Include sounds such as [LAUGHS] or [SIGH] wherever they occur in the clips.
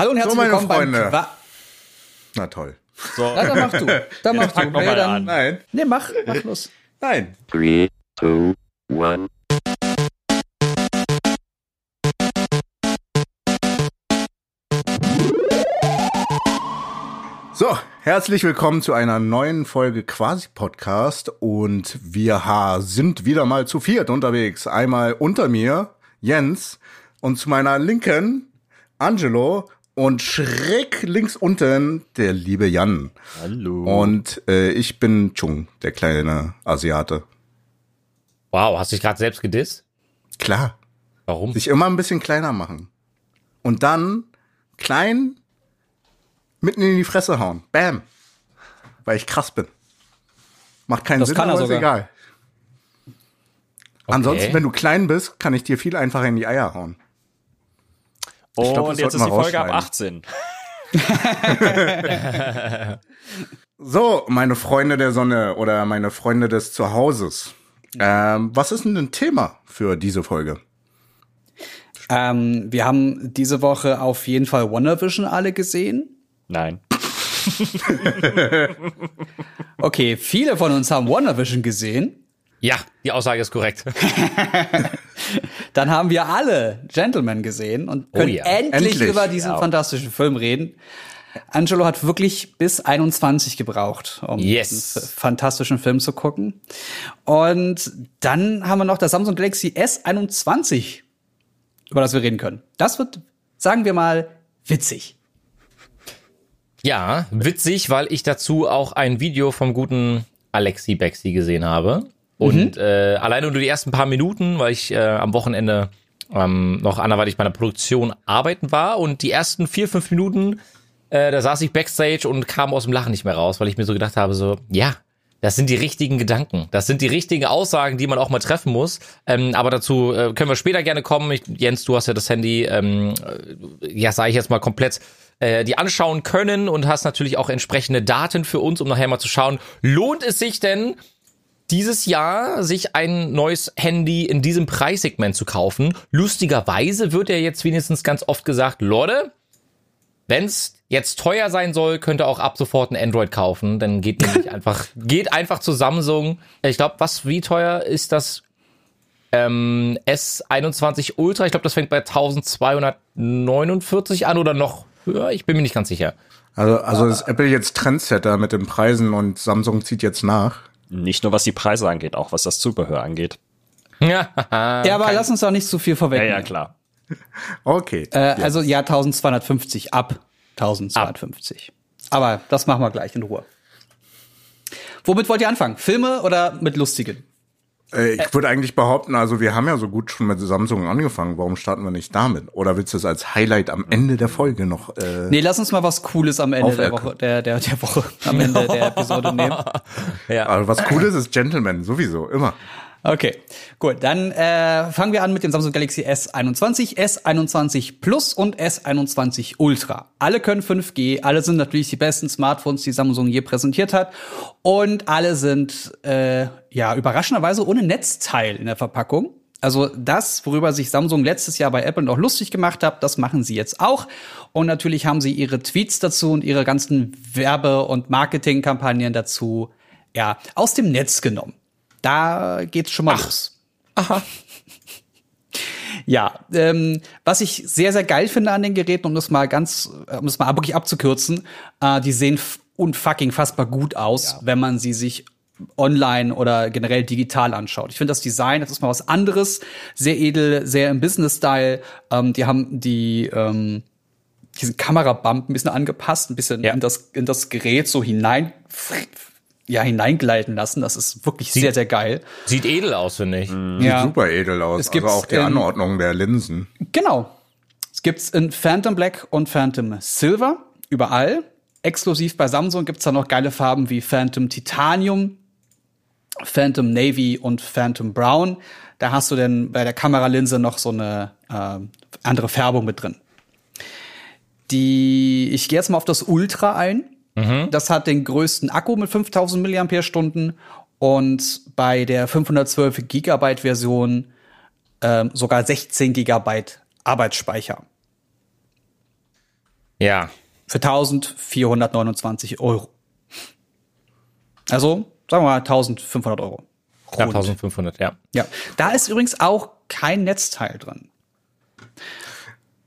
Hallo und herzlich So, meine willkommen Freunde. beim Qua Na toll. So, Na, dann mach du. [LAUGHS] Dann mach du. Nee, dann, an. Nein, nee, mach, mach [LAUGHS] los. nein. Three, two, one. So, herzlich willkommen zu einer neuen Folge Quasi Podcast und wir ha- sind wieder mal zu viert unterwegs. Einmal unter mir Jens und zu meiner linken Angelo und schräg links unten der liebe Jan. hallo. Und äh, ich bin Chung, der kleine Asiate. Wow, hast du dich gerade selbst gedisst? Klar, Warum? sich immer ein bisschen kleiner machen. Und dann klein mitten in die Fresse hauen. Bam. Weil ich krass bin. Macht keinen Das Sinn, kann er aber ist egal. Ansonsten, wenn du klein bist, kann ich dir viel einfacher in die Eier hauen. Und glaub, jetzt ist die Folge ab rausschneiden. 18. [LAUGHS] So, meine Freunde der Sonne oder meine Freunde des Zuhauses. Ähm, was ist denn ein Thema für diese Folge? Ähm, wir haben diese Woche auf jeden Fall WandaVision alle gesehen. Nein. [LAUGHS] Okay, viele von uns haben WandaVision gesehen. Ja, die Aussage ist korrekt. [LAUGHS] Dann haben wir alle Gentlemen gesehen und können Oh ja. endlich, Endlich. über diesen Ja. fantastischen Film reden. Angelo hat wirklich bis 21 gebraucht, um Yes. diesen fantastischen Film zu gucken. Und dann haben wir noch das Samsung Galaxy S21, über das wir reden können. Das wird, sagen wir mal, witzig. Ja, witzig, weil ich dazu auch ein Video vom guten Alexi Bexi gesehen habe. Und äh, alleine nur die ersten paar Minuten, weil ich äh, am Wochenende ähm, noch anderweitig bei einer Produktion arbeiten war. Und die ersten vier, fünf Minuten, äh, da saß ich backstage und kam aus dem Lachen nicht mehr raus, weil ich mir so gedacht habe, so, ja, das sind die richtigen Gedanken. Das sind die richtigen Aussagen, die man auch mal treffen muss. Ähm, aber dazu äh, können wir später gerne kommen. Ich, Jens, du hast ja das Handy, ähm, äh, ja, sage ich jetzt mal komplett äh, die anschauen können und hast natürlich auch entsprechende Daten für uns, um nachher mal zu schauen, lohnt es sich denn dieses Jahr sich ein neues Handy in diesem Preissegment zu kaufen? Lustigerweise wird ja jetzt wenigstens ganz oft gesagt, Leute, wenn's jetzt teuer sein soll, könnt ihr auch ab sofort ein Android kaufen. Dann geht [LAUGHS] nämlich einfach, geht einfach zu Samsung. Ich glaube, was, wie teuer ist das ähm, S21 Ultra? Ich glaube, das fängt bei 1249 an oder noch höher. Ich bin mir nicht ganz sicher. Also, also ist Apple jetzt Trendsetter mit den Preisen und Samsung zieht jetzt nach. Nicht nur was die Preise angeht, auch was das Zubehör angeht. [LAUGHS] ja, aber lass uns da nicht zu viel Ja, vorwegnehmen. ja, klar. [LAUGHS] Okay. Äh, Also ja, 1250 ab 1250. Aber das machen wir gleich in Ruhe. Womit wollt ihr anfangen? Filme oder mit lustigen? Äh, ich würde eigentlich behaupten, also wir haben ja so gut schon mit Samsung angefangen. Warum starten wir nicht damit? Oder willst du es als Highlight am Ende der Folge noch? Äh, Nee, lass uns mal was Cooles am Ende der Woche, der, der, der Woche, am Ende der [LAUGHS] Episode nehmen. also was Cooles ist Gentleman, sowieso, immer. Okay, gut. Dann äh, fangen wir an mit dem Samsung Galaxy S21, S21 Plus und S21 Ultra. Alle können 5G, alle sind natürlich die besten Smartphones, die Samsung je präsentiert hat. Und alle sind äh, ja überraschenderweise ohne Netzteil in der Verpackung. Also das, worüber sich Samsung letztes Jahr bei Apple noch lustig gemacht hat, das machen sie jetzt auch. Und natürlich haben sie ihre Tweets dazu und ihre ganzen Werbe- und Marketingkampagnen dazu ja aus dem Netz genommen. Da geht's schon mal los. Aha. Ja, ähm, was ich sehr, sehr geil finde an den Geräten, um das mal ganz, um das mal wirklich abzukürzen, äh, die sehen unfucking fassbar gut aus, wenn man sie sich online oder generell digital anschaut. Ich finde das Design, das ist mal was anderes, sehr edel, sehr im Business-Style. Ähm, die haben die ähm, diesen Kamerabump ein bisschen angepasst, ein bisschen Ja. in das in das Gerät so hinein ja hineingleiten lassen. Das ist wirklich sehr sehr geil. Sieht edel aus, finde ich. Sieht super edel aus. Es gibt's also auch die in- Anordnung der Linsen. Genau. Es gibt's in Phantom Black und Phantom Silver überall. Exklusiv bei Samsung gibt's da noch geile Farben wie Phantom Titanium, Phantom Navy und Phantom Brown. Da hast du denn bei der Kameralinse noch so eine äh, andere Färbung mit drin. Die, ich gehe jetzt mal auf das Ultra ein. Das hat den größten Akku mit 5000 mAh und bei der 512 Gigabyte Version ähm, sogar 16 Gigabyte Arbeitsspeicher. Ja. Für 1429 Euro. Also, sagen wir mal 1500 Euro. Ja, Rund. 1500, ja. Ja. Da ist übrigens auch kein Netzteil drin.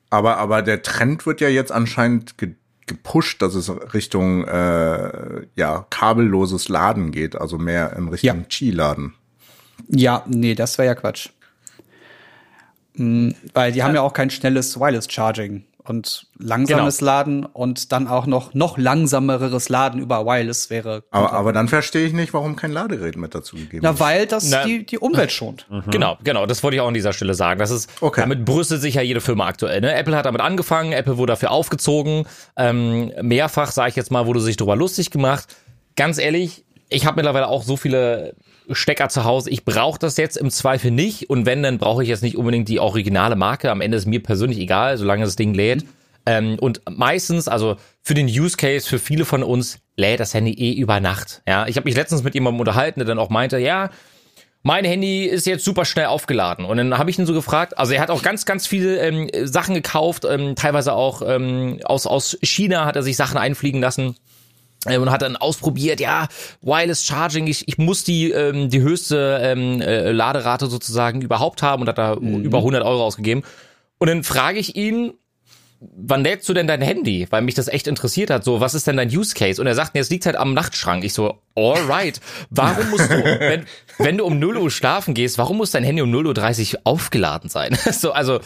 Aber, aber der Trend wird ja jetzt anscheinend ge gepusht, dass es Richtung äh, ja kabelloses Laden geht, also mehr in Richtung Ja. Qi-Laden. Ja, nee, das wäre ja Quatsch. Hm, weil die haben ja auch kein schnelles Wireless Charging und langsames Laden und dann auch noch noch langsameres Laden über Wireless wäre. Aber, aber dann verstehe ich nicht, warum kein Ladegerät mit dazu gegeben Na, ist. weil das Na- die, die Umwelt schont. [LAUGHS] Genau, genau. Das wollte ich auch an dieser Stelle sagen. Das ist, Okay. damit brüstet sich ja jede Firma aktuell. Ne? Apple hat damit angefangen, Apple wurde dafür aufgezogen. Ähm, mehrfach, sage ich jetzt mal, wurde sich darüber lustig gemacht. Ganz ehrlich, ich habe mittlerweile auch so viele Stecker zu Hause. Ich brauche das jetzt im Zweifel nicht. Und wenn, dann brauche ich jetzt nicht unbedingt die originale Marke. Am Ende ist mir persönlich egal, solange das Ding lädt. Ähm, und meistens, also für den Use Case, für viele von uns, lädt das Handy eh über Nacht. Ja, ich habe mich letztens mit jemandem unterhalten, der dann auch meinte, ja, mein Handy ist jetzt super schnell aufgeladen. Und dann habe ich ihn so gefragt, also er hat auch ganz, ganz viele ähm, Sachen gekauft, ähm, teilweise auch ähm, aus, aus China hat er sich Sachen einfliegen lassen. Ähm, Und hat dann ausprobiert, ja, Wireless Charging, ich, ich muss die, ähm, die höchste ähm, äh, Laderate sozusagen überhaupt haben und hat da über 100 Euro ausgegeben. Und dann frage ich ihn, wann lädst du denn dein Handy? Weil mich das echt interessiert hat. So, was ist denn dein Use Case? Und er sagt mir, es liegt halt am Nachtschrank. Ich so, alright. Warum musst du, [LAUGHS] wenn, wenn du um 0 Uhr schlafen gehst, warum muss dein Handy um 0.30 Uhr aufgeladen sein? [LAUGHS] so, also,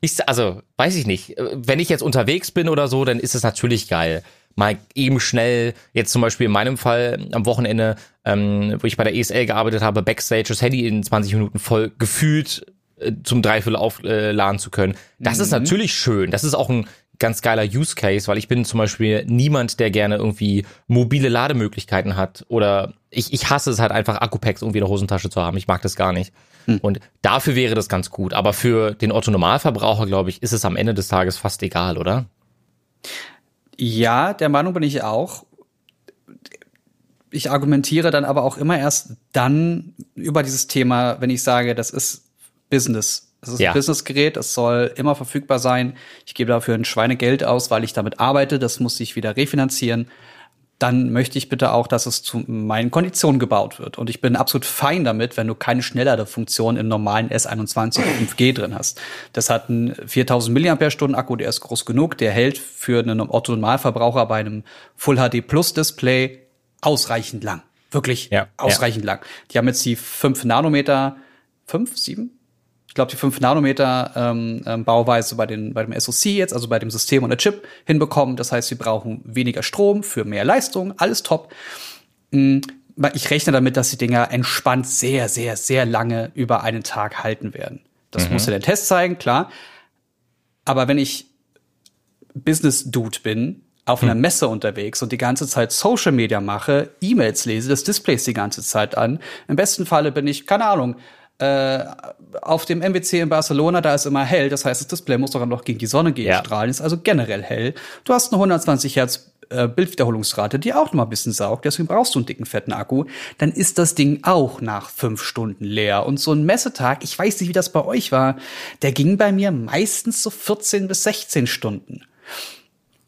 ich, also, weiß ich nicht. Wenn ich jetzt unterwegs bin oder so, dann ist es natürlich geil. Mal eben schnell, jetzt zum Beispiel in meinem Fall am Wochenende, ähm, wo ich bei der ESL gearbeitet habe, Backstage das Handy in 20 Minuten voll gefühlt äh, zum Dreiviertel aufladen zu können. Das ist natürlich schön. Das ist auch ein ganz geiler Use Case, weil ich bin zum Beispiel niemand, der gerne irgendwie mobile Lademöglichkeiten hat oder ich, ich hasse es halt einfach Akkupacks irgendwie in der Hosentasche zu haben. Ich mag das gar nicht. Und dafür wäre das ganz gut. Aber für den Otto Normalverbraucher, glaube ich, ist es am Ende des Tages fast egal, oder? Ja, der Meinung bin ich auch. Ich argumentiere dann aber auch immer erst dann über dieses Thema, wenn ich sage, das ist Business. Das ist Ja. ein Businessgerät, es soll immer verfügbar sein. Ich gebe dafür ein Schweinegeld aus, weil ich damit arbeite. Das muss sich wieder refinanzieren. Dann möchte ich bitte auch, dass es zu meinen Konditionen gebaut wird. Und ich bin absolut fein damit, wenn du keine Schnellladefunktion im normalen S21 5G drin hast. Das hat einen 4000 mAh Akku, der ist groß genug, der hält für einen Otto-Normalverbraucher bei einem Full HD Plus Display ausreichend lang. Wirklich Ja, ausreichend lang. Die haben jetzt die 5 Nanometer, 5, 7? Ich glaube, die 5 Nanometer ähm, ähm, Bauweise bei, den, bei dem SoC jetzt, also bei dem System und der Chip, hinbekommen. Das heißt, wir brauchen weniger Strom für mehr Leistung, alles top. Mm, Ich rechne damit, dass die Dinger entspannt sehr, sehr, sehr lange über einen Tag halten werden. Das muss ja der Test zeigen, klar. Aber wenn ich Business-Dude bin, auf einer Messe unterwegs und die ganze Zeit Social Media mache, E-Mails lese, das Display ist die ganze Zeit an. Im besten Falle bin ich, keine Ahnung, äh, auf dem MWC in Barcelona, da ist immer hell, das heißt, das Display muss doch noch gegen die Sonne gehen Ja. strahlen, ist also generell hell. Du hast eine 120 Hertz äh, Bildwiederholungsrate, die auch noch mal ein bisschen saugt, deswegen brauchst du einen dicken, fetten Akku, dann ist das Ding auch nach fünf Stunden leer. Und so ein Messetag, ich weiß nicht, wie das bei euch war, der ging bei mir meistens so 14 bis 16 Stunden.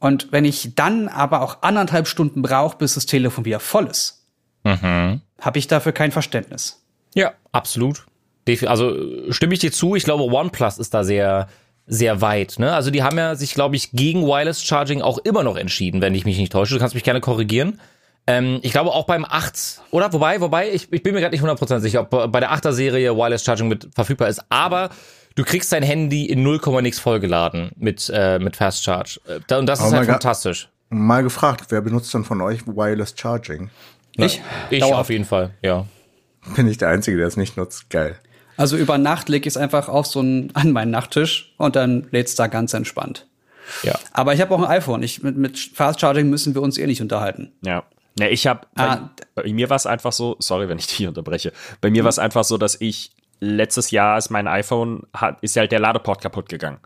Und wenn ich dann aber auch anderthalb Stunden brauche, bis das Telefon wieder voll ist, habe ich dafür kein Verständnis. Ja, absolut. Also stimme ich dir zu. Ich glaube, OnePlus ist da sehr, sehr weit. Ne? Also die haben ja sich, glaube ich, gegen Wireless Charging auch immer noch entschieden, wenn ich mich nicht täusche. Du kannst mich gerne korrigieren. Ähm, ich glaube auch beim 8, oder? Wobei, wobei, ich, ich bin mir gerade nicht 100% sicher, ob bei der 8er Serie Wireless Charging mit verfügbar ist. Aber du kriegst dein Handy in 0, nix vollgeladen mit, äh, mit Fast Charge. Äh, Und das Oh ist halt fantastisch. Mal gefragt, wer benutzt denn von euch Wireless Charging? Ich? Ich Dauerhaft. auf jeden Fall, ja. Bin ich der Einzige, der es nicht nutzt? Geil. Also über Nacht lege ich es einfach auf so einen, an meinen Nachttisch und dann lädt's da ganz entspannt. Ja. Aber ich habe auch ein iPhone. Ich, mit, mit Fast Charging müssen wir uns eh nicht unterhalten. Ja. Ja, ich habe Ah. bei, bei mir war es einfach so, sorry, wenn ich dich unterbreche. Bei mir war es einfach so, dass ich letztes Jahr ist mein iPhone hat ist halt der Ladeport kaputt gegangen.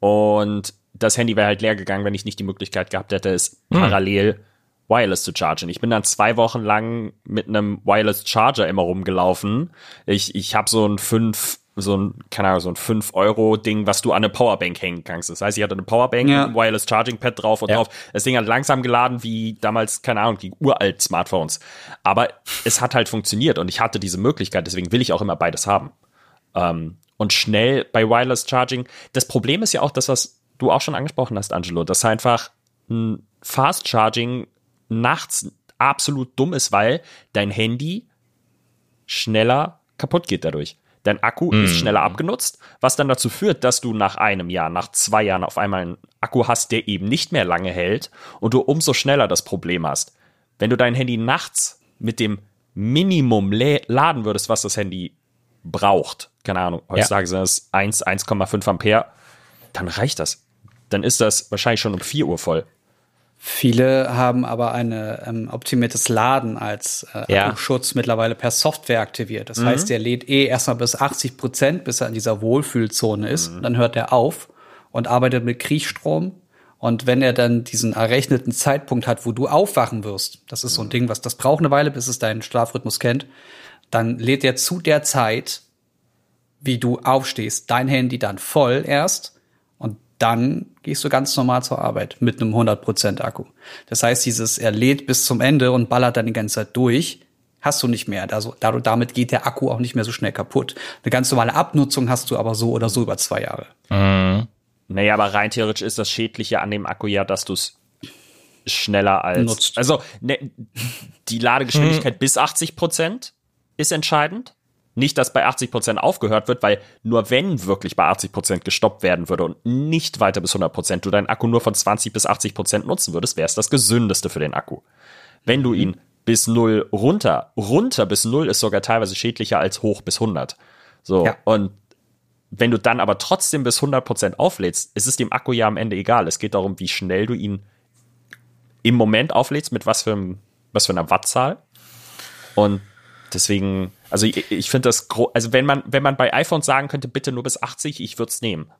Und das Handy wäre halt leer gegangen, wenn ich nicht die Möglichkeit gehabt hätte, es parallel wireless zu chargen. Ich bin dann zwei Wochen lang mit einem wireless Charger immer rumgelaufen. Ich, ich habe so ein 5 so ein, keine Ahnung, so ein 5-Euro-Ding, was du an eine Powerbank hängen kannst. Das heißt, ich hatte eine Powerbank Ja. einem Wireless Charging Pad drauf und Ja. drauf. Das Ding hat langsam geladen wie damals, keine Ahnung, die uralt Smartphones. Aber es hat halt funktioniert und ich hatte diese Möglichkeit, deswegen will ich auch immer beides haben. Ähm, und schnell bei Wireless Charging. Das Problem ist ja auch das, was du auch schon angesprochen hast, Angelo, dass einfach ein Fast Charging nachts absolut dumm ist, weil dein Handy schneller kaputt geht dadurch. Dein Akku ist schneller abgenutzt, was dann dazu führt, dass du nach einem Jahr, nach zwei Jahren auf einmal einen Akku hast, der eben nicht mehr lange hält und du umso schneller das Problem hast. Wenn du dein Handy nachts mit dem Minimum laden würdest, was das Handy braucht, keine Ahnung, heutzutage sind es 1, 1,5 Ampere, dann reicht das. Dann ist das wahrscheinlich schon um 4 Uhr voll. Viele haben aber eine ähm, optimiertes Laden als äh, Ja. Akkuschutz mittlerweile per Software aktiviert. Das heißt, der lädt eh erstmal bis 80 Prozent, bis er in dieser Wohlfühlzone ist. Dann hört er auf und arbeitet mit Kriechstrom. Und wenn er dann diesen errechneten Zeitpunkt hat, wo du aufwachen wirst, das ist so ein Ding, was das braucht eine Weile, bis es deinen Schlafrhythmus kennt, dann lädt er zu der Zeit, wie du aufstehst, dein Handy dann voll erst dann gehst du ganz normal zur Arbeit mit einem 100% Akku. Das heißt, dieses er lädt bis zum Ende und ballert dann die ganze Zeit durch, hast du nicht mehr. Also damit geht der Akku auch nicht mehr so schnell kaputt. Eine ganz normale Abnutzung hast du aber so oder so über zwei Jahre. Naja, aber rein theoretisch ist das Schädliche an dem Akku ja, dass du es schneller als. Nutzt. Also, ne, die Ladegeschwindigkeit bis 80 Prozent ist entscheidend. Nicht, dass bei 80 Prozent aufgehört wird, weil nur wenn wirklich bei 80 Prozent gestoppt werden würde und nicht weiter bis 100 Prozent du deinen Akku nur von 20 bis 80 Prozent nutzen würdest, wäre es das gesündeste für den Akku. Wenn du ihn bis null runter, runter bis null ist sogar teilweise schädlicher als hoch bis 100. So, Ja. und wenn du dann aber trotzdem bis 100% auflädst, ist es dem Akku ja am Ende egal. Es geht darum, wie schnell du ihn im Moment auflädst, mit was für, was für einer Wattzahl. Und deswegen, also ich, ich finde das, also wenn man, wenn man bei iPhones sagen könnte, bitte nur bis 80, ich würde es nehmen.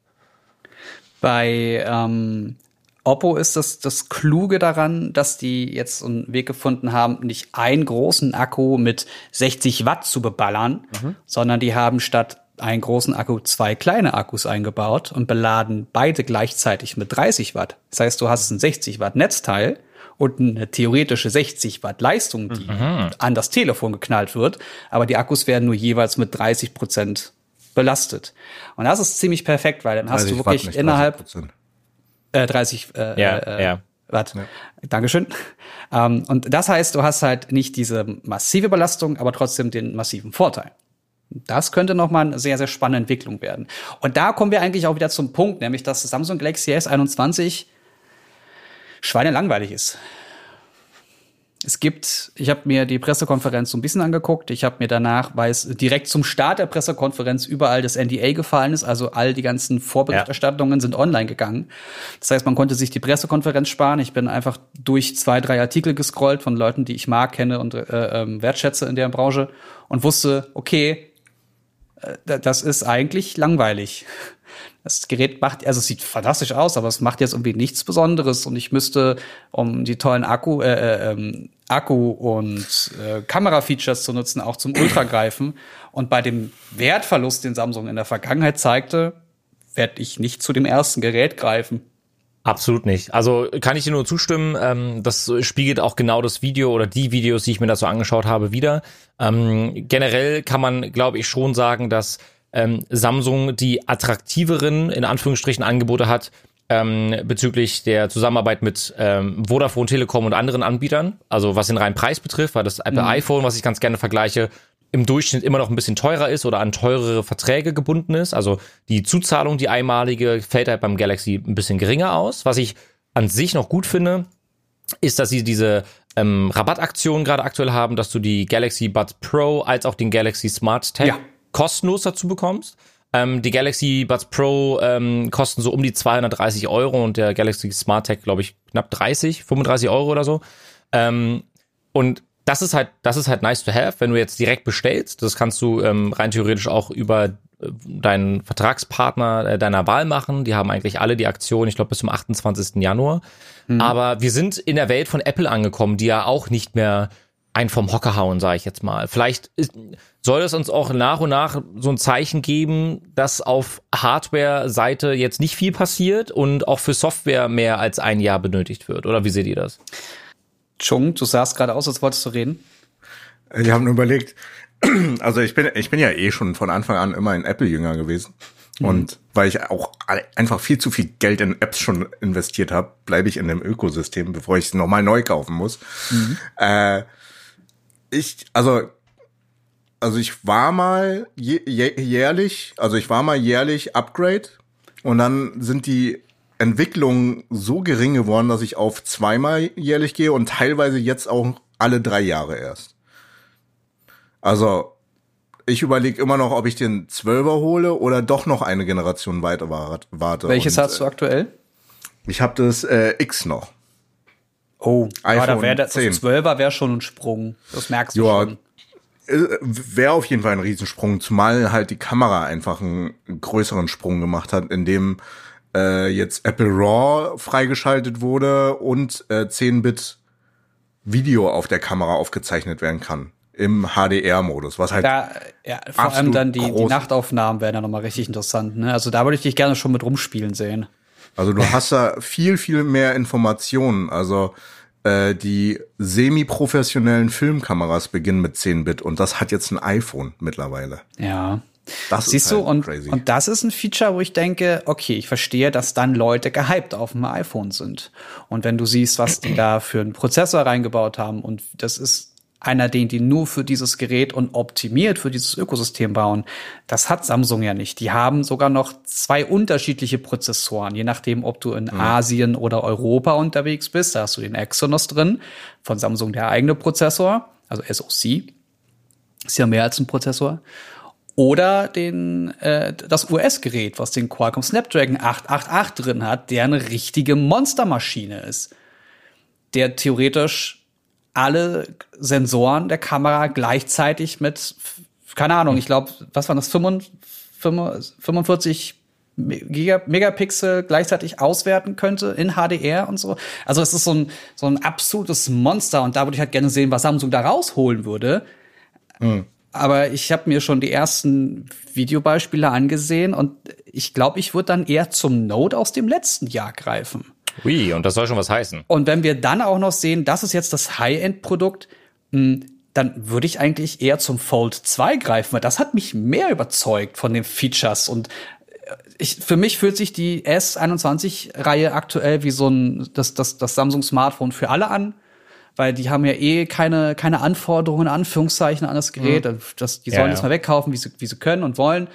Bei ähm, Oppo ist das, das Kluge daran, dass die jetzt einen Weg gefunden haben, nicht einen großen Akku mit 60 Watt zu beballern, sondern die haben statt einen großen Akku zwei kleine Akkus eingebaut und beladen beide gleichzeitig mit 30 Watt. Das heißt, du hast ein 60 Watt Netzteil und eine theoretische 60 Watt Leistung, die an das Telefon geknallt wird, aber die Akkus werden nur jeweils mit 30 Prozent belastet. Und das ist ziemlich perfekt, weil dann hast 30 du wirklich nicht innerhalb 30%. äh, 30 äh, Ja, äh, ja. Watt. Dankeschön. Ähm, und das heißt, du hast halt nicht diese massive Belastung, aber trotzdem den massiven Vorteil. Das könnte nochmal eine sehr, sehr spannende Entwicklung werden. Und da kommen wir eigentlich auch wieder zum Punkt, nämlich dass das Samsung Galaxy S21 schweinelangweilig ist. Es gibt, ich habe mir die Pressekonferenz so ein bisschen angeguckt. Ich habe mir danach, weil es direkt zum Start der Pressekonferenz überall das NDA gefallen ist, also all die ganzen Vorberichterstattungen sind online gegangen. Das heißt, man konnte sich die Pressekonferenz sparen. Ich bin einfach durch zwei, drei Artikel gescrollt von Leuten, die ich mag, kenne und äh, ähm, wertschätze in der Branche und wusste, okay, äh, das ist eigentlich langweilig. Das Gerät macht, also es sieht fantastisch aus, aber es macht jetzt irgendwie nichts Besonderes und ich müsste, um die tollen Akku, äh, äh, ähm, Akku und äh, Kamerafeatures zu nutzen, auch zum Ultra greifen. Und bei dem Wertverlust, den Samsung in der Vergangenheit zeigte, werde ich nicht zu dem ersten Gerät greifen. Absolut nicht. Also kann ich dir nur zustimmen. Ähm, das spiegelt auch genau das Video oder die Videos, die ich mir dazu angeschaut habe, wieder. Ähm, generell kann man, glaube ich, schon sagen, dass ähm, Samsung die attraktiveren, in Anführungsstrichen, Angebote hat ähm, bezüglich der Zusammenarbeit mit ähm, Vodafone, Telekom und anderen Anbietern. Also was den reinen Preis betrifft, weil das Apple iPhone, was ich ganz gerne vergleiche, im Durchschnitt immer noch ein bisschen teurer ist oder an teurere Verträge gebunden ist. Also die Zuzahlung, die einmalige, fällt halt beim Galaxy ein bisschen geringer aus. Was ich an sich noch gut finde, ist, dass sie diese ähm, Rabattaktion gerade aktuell haben, dass du die Galaxy Buds Pro als auch den Galaxy Smart Tag Ja. Kostenlos dazu bekommst. Ähm, die Galaxy Buds Pro ähm, kosten so um die 230 Euro und der Galaxy Smart Tag, glaube ich, knapp 30, 35 Euro oder so. Ähm, und das ist halt, das ist halt nice to have, wenn du jetzt direkt bestellst. Das kannst du ähm, rein theoretisch auch über äh, deinen Vertragspartner äh, deiner Wahl machen. Die haben eigentlich alle die Aktion, ich glaube, bis zum 28. Januar. Aber wir sind in der Welt von Apple angekommen, die ja auch nicht mehr einen vom Hocker hauen, sage ich jetzt mal. Vielleicht ist, soll es uns auch nach und nach so ein Zeichen geben, dass auf Hardware-Seite jetzt nicht viel passiert und auch für Software mehr als ein Jahr benötigt wird. Oder wie seht ihr das? Chung, du sahst gerade aus, als wolltest du reden. Ich habe überlegt, [CLEARS THROAT] also ich bin, ich bin ja eh schon von Anfang an immer ein Apple-Jünger gewesen. Und weil ich auch einfach viel zu viel Geld in Apps schon investiert habe, bleibe ich in dem Ökosystem, bevor ich es nochmal neu kaufen muss. Äh, ich, also, also ich war mal jährlich, also ich war mal jährlich Upgrade und dann sind die Entwicklungen so gering geworden, dass ich auf zweimal jährlich gehe und teilweise jetzt auch alle drei Jahre erst. Also ich überlege immer noch, ob ich den 12er hole oder doch noch eine Generation weiter warte. Welches Und, hast du aktuell? Ich habe das äh, X noch. Oh, aber da iPhone wäre das 10. 12er wäre schon ein Sprung. Das merkst du Ja, schon. Äh, Wäre auf jeden Fall ein Riesensprung, zumal halt die Kamera einfach einen größeren Sprung gemacht hat, indem äh, jetzt Apple RAW freigeschaltet wurde und äh, 10-Bit Video auf der Kamera aufgezeichnet werden kann. Im HDR-Modus, was halt Da, ja, vor allem dann die, die. Nachtaufnahmen wären ja nochmal richtig interessant. Ne? Also da würde ich dich gerne schon mit rumspielen sehen. Also du hast da viel, viel mehr Informationen. Also äh, die semi-professionellen Filmkameras beginnen mit 10-Bit und das hat jetzt ein iPhone mittlerweile. Ja. Das Siehst ist du, halt und, crazy. und das ist ein Feature, wo ich denke, okay, ich verstehe, dass dann Leute gehypt auf dem iPhone sind. Und wenn du siehst, was die da für einen Prozessor reingebaut haben, und das ist einer, den die nur für dieses Gerät und optimiert für dieses Ökosystem bauen, das hat Samsung ja nicht. Die haben sogar noch zwei unterschiedliche Prozessoren, je nachdem, ob du in Asien oder Europa unterwegs bist. Da hast du den Exynos drin, von Samsung der eigene Prozessor, also SoC. Ist ja mehr als ein Prozessor oder den äh, das US-Gerät, was den Qualcomm Snapdragon 888 drin hat, der eine richtige Monstermaschine ist, der theoretisch alle Sensoren der Kamera gleichzeitig mit keine Ahnung, ich glaube, was waren das 45, 45 Giga Megapixel gleichzeitig auswerten könnte in HDR und so. Also es ist so ein so ein absolutes Monster und da würde ich halt gerne sehen, was Samsung da rausholen würde. Aber ich habe mir schon die ersten Videobeispiele angesehen und ich glaube, ich würde dann eher zum Note aus dem letzten Jahr greifen. Ui, und das soll schon was heißen. Und wenn wir dann auch noch sehen, das ist jetzt das High-End-Produkt, mh, dann würde ich eigentlich eher zum Fold 2 greifen, weil das hat mich mehr überzeugt von den Features und äh, ich, für mich fühlt sich die S21-Reihe aktuell wie so ein das, das, das Samsung-Smartphone für alle an, weil die haben ja eh keine, keine Anforderungen, Anführungszeichen, an das Gerät. Das, die sollen Ja, das ja. mal wegkaufen, wie sie, wie sie können und wollen.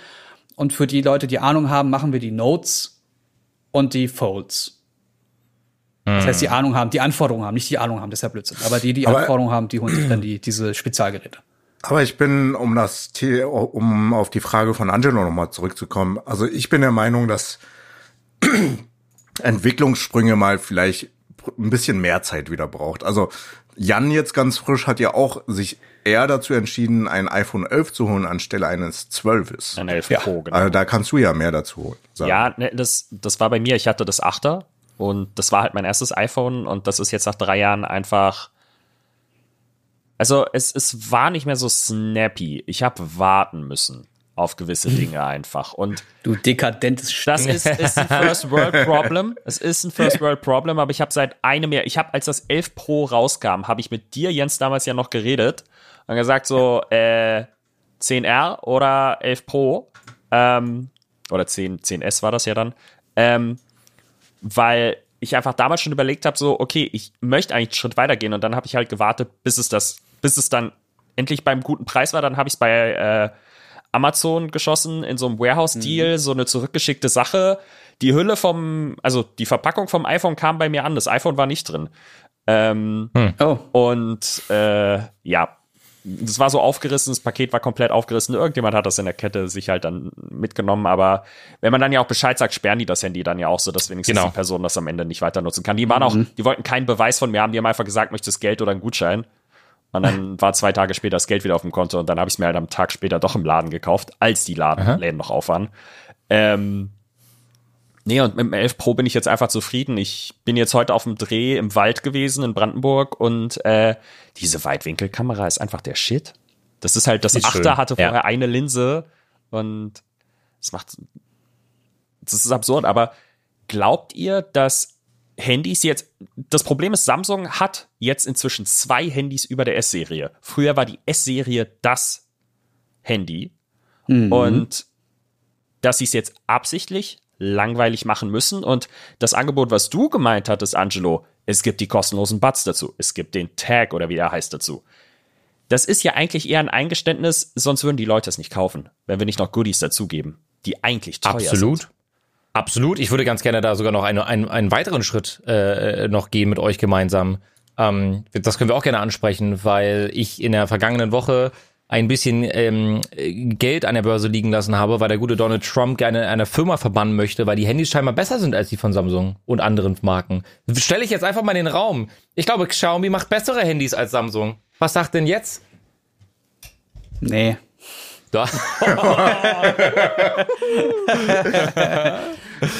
Und für die Leute, die Ahnung haben, machen wir die Notes und die Folds. Das heißt, die Ahnung haben, die Anforderungen haben, nicht die Ahnung haben, das ist ja Blödsinn. Aber die, die Aber- Anforderungen haben, die holen sich dann die, diese Spezialgeräte. Aber ich bin, um das, The- um auf die Frage von Angelo nochmal zurückzukommen, also ich bin der Meinung, dass [CLEARS THROAT] Entwicklungssprünge mal vielleicht ein bisschen mehr Zeit wieder braucht. Also Jan jetzt ganz frisch hat ja auch sich eher dazu entschieden, ein iPhone 11 zu holen anstelle eines 12 Ein 11 Ja. Pro, genau. Also da kannst du ja mehr dazu holen. sagen. Ja, ne, das, das war bei mir. Ich hatte das 8er und das war halt mein erstes iPhone und das ist jetzt nach drei Jahren einfach. Also es, es war nicht mehr so snappy. Ich habe warten müssen auf gewisse [LAUGHS] Dinge einfach. Und Du dekadentes das ist, ist ein First World [LAUGHS] Problem. Es ist ein First World Problem, aber ich habe seit einem Jahr, ich habe, als das 11 Pro rauskam, habe ich mit dir, Jens, damals ja noch geredet und gesagt so, äh, 10R oder 11 Pro, ähm, oder 10, 10S war das ja dann, ähm, weil ich einfach damals schon überlegt habe, so, okay, ich möchte eigentlich einen Schritt weitergehen. Und dann habe ich halt gewartet, bis es das, bis es dann endlich beim guten Preis war, dann habe ich es bei äh, Amazon geschossen in so einem Warehouse-Deal, so eine zurückgeschickte Sache. Die Hülle vom, also die Verpackung vom iPhone kam bei mir an, das iPhone war nicht drin. Ähm, Oh, und äh, ja, das war so aufgerissen, das Paket war komplett aufgerissen. Irgendjemand hat das in der Kette sich halt dann mitgenommen, aber wenn man dann ja auch Bescheid sagt, sperren die das Handy dann ja auch so, dass wenigstens Genau. die Person das am Ende nicht weiter nutzen kann. Die waren auch, die wollten keinen Beweis von mir haben, die haben einfach gesagt, möchtest Geld oder einen Gutschein. Und dann [LAUGHS] war zwei Tage später das Geld wieder auf dem Konto und dann habe ich es mir halt am Tag später doch im Laden gekauft, als die Laden, Läden noch auf waren. Ähm, Nee, und mit dem 11 Pro bin ich jetzt einfach zufrieden. Ich bin jetzt heute auf dem Dreh im Wald gewesen in Brandenburg und äh, diese Weitwinkelkamera ist einfach der Shit. Das ist halt, das Ist Achter schön, hatte ja. vorher eine Linse und es macht, das ist absurd, aber glaubt ihr, dass Handys jetzt, das Problem ist, Samsung hat jetzt inzwischen zwei Handys über der S-Serie. Früher war die S-Serie das Handy und dass sie es jetzt absichtlich langweilig machen müssen. Und das Angebot, was du gemeint hattest, Angelo, es gibt die kostenlosen Buds dazu. Es gibt den Tag oder wie er heißt dazu. Das ist ja eigentlich eher ein Eingeständnis, sonst würden die Leute es nicht kaufen, wenn wir nicht noch Goodies dazugeben, die eigentlich teuer Absolut. sind. Absolut. Ich würde ganz gerne da sogar noch eine, einen, einen weiteren Schritt äh, noch gehen mit euch gemeinsam. Ähm, das können wir auch gerne ansprechen, weil ich in der vergangenen Woche ein bisschen ähm, Geld an der Börse liegen lassen habe, weil der gute Donald Trump gerne eine Firma verbannen möchte, weil die Handys scheinbar besser sind als die von Samsung und anderen Marken. Stelle ich jetzt einfach mal in den Raum. Ich glaube, Xiaomi macht bessere Handys als Samsung. Was sagt denn jetzt? Nee. Da. [LAUGHS]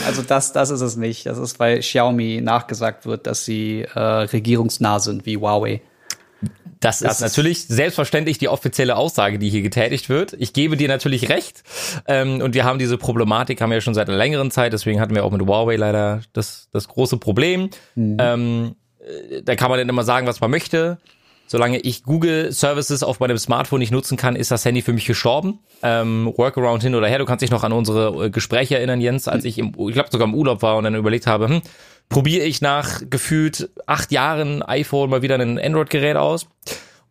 Also das, das ist es nicht. Das ist, weil Xiaomi nachgesagt wird, dass sie äh, regierungsnah sind wie Huawei. Das, ist natürlich selbstverständlich die offizielle Aussage, die hier getätigt wird. Ich gebe dir natürlich recht. Ähm, und wir haben diese Problematik, haben wir ja schon seit einer längeren Zeit. Deswegen hatten wir auch mit Huawei leider das, das große Problem. Ähm, äh, da kann man dann immer sagen, was man möchte. Solange ich Google Services auf meinem Smartphone nicht nutzen kann, ist das Handy für mich gestorben. Ähm, Workaround hin oder her. Du kannst dich noch an unsere äh, Gespräche erinnern, Jens, als ich im, ich glaube sogar im Urlaub war und dann überlegt habe, hm, probiere ich nach gefühlt acht Jahren iPhone mal wieder ein Android-Gerät aus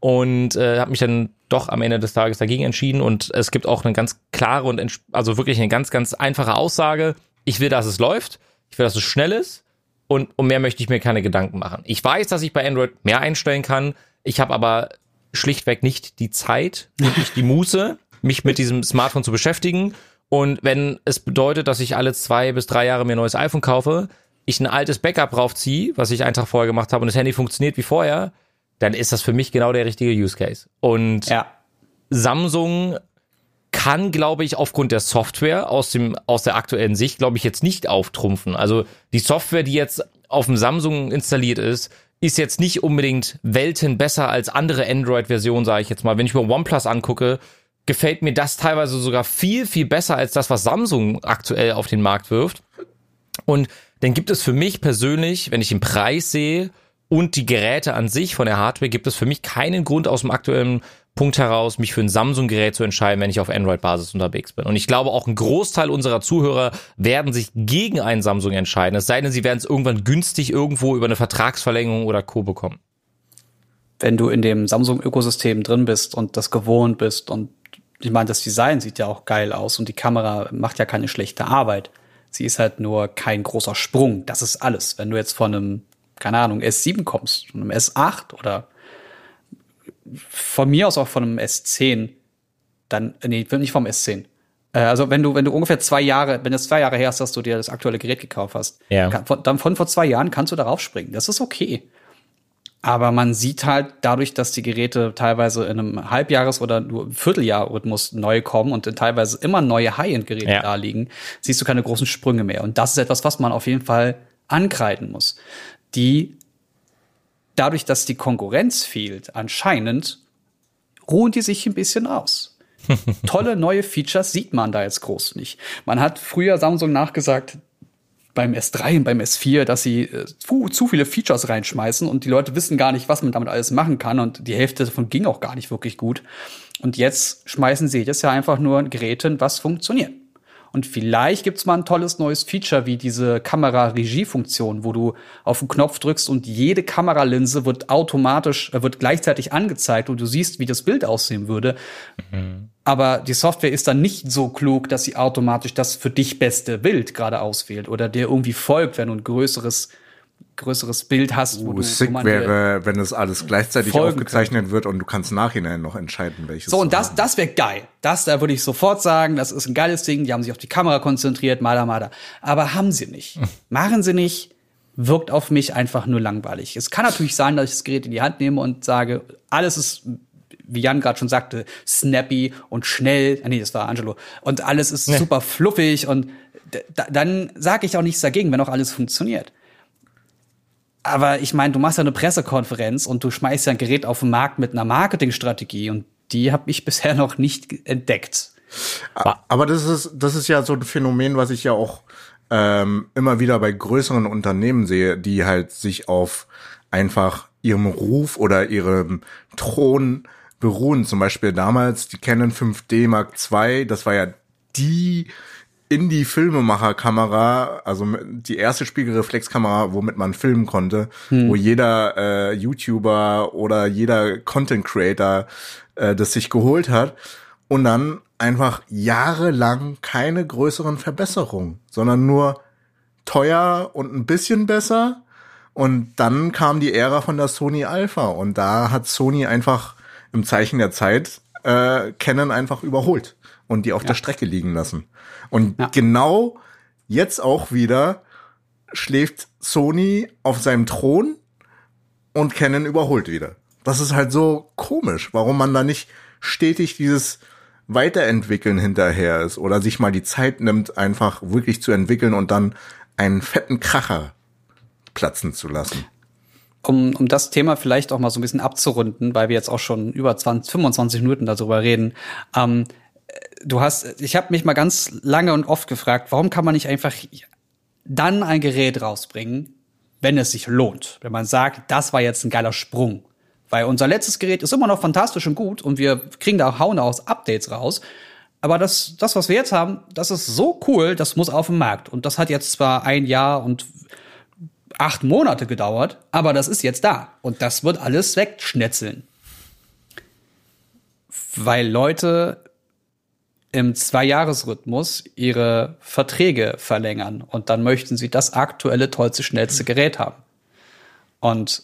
und äh, habe mich dann doch am Ende des Tages dagegen entschieden und es gibt auch eine ganz klare und also wirklich eine ganz ganz einfache Aussage. Ich will, dass es läuft. Ich will, dass es schnell ist und um mehr möchte ich mir keine Gedanken machen. Ich weiß, dass ich bei Android mehr einstellen kann. Ich habe aber schlichtweg nicht die Zeit und nicht die Muße, mich mit diesem Smartphone zu beschäftigen. Und wenn es bedeutet, dass ich alle zwei bis drei Jahre mir ein neues iPhone kaufe, ich ein altes Backup draufziehe, was ich einen Tag vorher gemacht habe und das Handy funktioniert wie vorher, dann ist das für mich genau der richtige Use Case. Und Ja. Samsung kann, glaube ich, aufgrund der Software aus dem aus der aktuellen Sicht, glaube ich, jetzt nicht auftrumpfen. Also die Software, die jetzt auf dem Samsung installiert ist, ist jetzt nicht unbedingt Welten besser als andere Android-Versionen, sage ich jetzt mal. Wenn ich mir OnePlus angucke, gefällt mir das teilweise sogar viel, viel besser als das, was Samsung aktuell auf den Markt wirft. Und dann gibt es für mich persönlich, wenn ich den Preis sehe und die Geräte an sich von der Hardware, gibt es für mich keinen Grund aus dem aktuellen Punkt heraus, mich für ein Samsung-Gerät zu entscheiden, wenn ich auf Android-Basis unterwegs bin. Und ich glaube, auch ein Großteil unserer Zuhörer werden sich gegen ein Samsung entscheiden. Es sei denn, sie werden es irgendwann günstig irgendwo über eine Vertragsverlängerung oder Co. bekommen. Wenn du in dem Samsung-Ökosystem drin bist und das gewohnt bist und ich meine, das Design sieht ja auch geil aus und die Kamera macht ja keine schlechte Arbeit. Sie ist halt nur kein großer Sprung. Das ist alles. Wenn du jetzt von einem, keine Ahnung, S7 kommst, von einem S8 oder von mir aus auch von einem S10, dann, nee, nicht vom S10. Äh, Also wenn du, wenn du ungefähr zwei Jahre, wenn es zwei Jahre her ist, dass du dir das aktuelle Gerät gekauft hast, Ja. kann, von, dann von vor zwei Jahren kannst du darauf springen. Das ist okay. Aber man sieht halt dadurch, dass die Geräte teilweise in einem Halbjahres- oder nur Vierteljahr-Rhythmus neu kommen und teilweise immer neue High-End-Geräte Ja. da liegen, siehst du keine großen Sprünge mehr. Und das ist etwas, was man auf jeden Fall ankreiden muss. Die, dadurch, dass die Konkurrenz fehlt, anscheinend ruhen die sich ein bisschen aus. [LAUGHS] Tolle neue Features sieht man da jetzt groß nicht. Man hat früher Samsung nachgesagt, beim S3 und beim S4, dass sie äh, zu, zu viele Features reinschmeißen und die Leute wissen gar nicht, was man damit alles machen kann und die Hälfte davon ging auch gar nicht wirklich gut. Und jetzt schmeißen sie jedes Jahr einfach nur Geräte, was funktioniert. Und vielleicht gibt's mal ein tolles neues Feature wie diese Kamera-Regie-Funktion, wo du auf den Knopf drückst und jede Kameralinse wird automatisch, äh, wird gleichzeitig angezeigt und du siehst, wie das Bild aussehen würde. Aber die Software ist dann nicht so klug, dass sie automatisch das für dich beste Bild gerade auswählt oder dir irgendwie folgt, wenn du ein größeres, größeres Bild hast, wo Uh, du wo sick dir- wäre, wenn es alles gleichzeitig aufgezeichnet wird und du kannst nachhinein noch entscheiden, welches. So, und das, haben das wäre geil. Das, da würde ich sofort sagen, das ist ein geiles Ding. Die haben sich auf die Kamera konzentriert, mada, mada. Aber haben sie nicht. [LAUGHS] Machen sie nicht. Wirkt auf mich einfach nur langweilig. Es kann natürlich sein, dass ich das Gerät in die Hand nehme und sage, alles ist, wie Jan gerade schon sagte, snappy und schnell. Ah, nee, das war Angelo. Und alles ist super fluffig und dann sage ich auch nichts dagegen, wenn auch alles funktioniert. Aber ich meine, du machst ja eine Pressekonferenz und du schmeißt ja ein Gerät auf den Markt mit einer Marketingstrategie und die habe ich [LAUGHS] bisher noch nicht entdeckt. Aber das ist, das ist ja so ein Phänomen, was ich ja auch ähm, immer wieder bei größeren Unternehmen sehe, die halt sich auf einfach ihrem Ruf oder ihrem Thron beruhen. Zum Beispiel damals die Canon 5D Mark II, das war ja die Indie-Filmemacher-Kamera, also die erste Spiegelreflexkamera, womit man filmen konnte, wo jeder äh, YouTuber oder jeder Content-Creator äh, das sich geholt hat und dann einfach jahrelang keine größeren Verbesserungen, sondern nur teuer und ein bisschen besser. Und dann kam die Ära von der Sony Alpha und da hat Sony einfach im Zeichen der Zeit äh, Canon einfach überholt und die auf der Strecke liegen lassen. Und Ja. genau jetzt auch wieder schläft Sony auf seinem Thron und Canon überholt wieder. Das ist halt so komisch, warum man da nicht stetig dieses Weiterentwickeln hinterher ist oder sich mal die Zeit nimmt, einfach wirklich zu entwickeln und dann einen fetten Kracher platzen zu lassen. um, um das Thema vielleicht auch mal so ein bisschen abzurunden, weil wir jetzt auch schon über 20, 25 Minuten darüber reden. Ähm, du hast, ich habe mich mal ganz lange und oft gefragt, warum kann man nicht einfach dann ein Gerät rausbringen, wenn es sich lohnt, wenn man sagt, das war jetzt ein geiler Sprung. Weil unser letztes Gerät ist immer noch fantastisch und gut und wir kriegen da hauen aus Updates raus. Aber das, das, was wir jetzt haben, das ist so cool, das muss auf den Markt. Und das hat jetzt zwar ein Jahr und acht Monate gedauert, aber das ist jetzt da. Und das wird alles wegschnetzeln. Weil Leute im Zwei-Jahres-Rhythmus ihre Verträge verlängern und dann möchten sie das aktuelle, tollste, schnellste Gerät haben. Und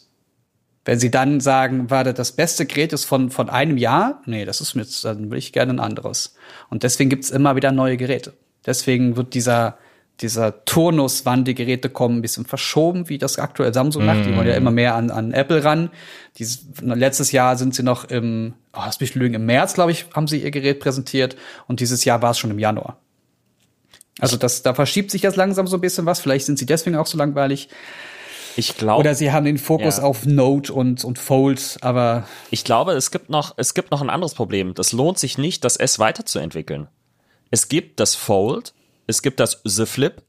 wenn sie dann sagen, warte, das beste Gerät ist von, von einem Jahr, nee, das ist mir dann will ich gerne ein anderes. Und deswegen gibt's immer wieder neue Geräte. Deswegen wird dieser, dieser Turnus, wann die Geräte kommen, ein bisschen verschoben, wie das aktuell Samsung macht. Die wollen ja immer mehr an, an Apple ran. Dieses, letztes Jahr sind sie noch im, oh, lass mich lügen, im März, glaube ich, haben sie ihr Gerät präsentiert. Und dieses Jahr war es schon im Januar. Also das, da verschiebt sich jetzt langsam so ein bisschen was. Vielleicht sind sie deswegen auch so langweilig. Ich glaube, Oder sie haben den Fokus Ja. auf Note und, und Fold, aber ich glaube, es gibt noch, es gibt noch ein anderes Problem. Das lohnt sich nicht, das S weiterzuentwickeln. Es gibt das Fold, es gibt das The Flip,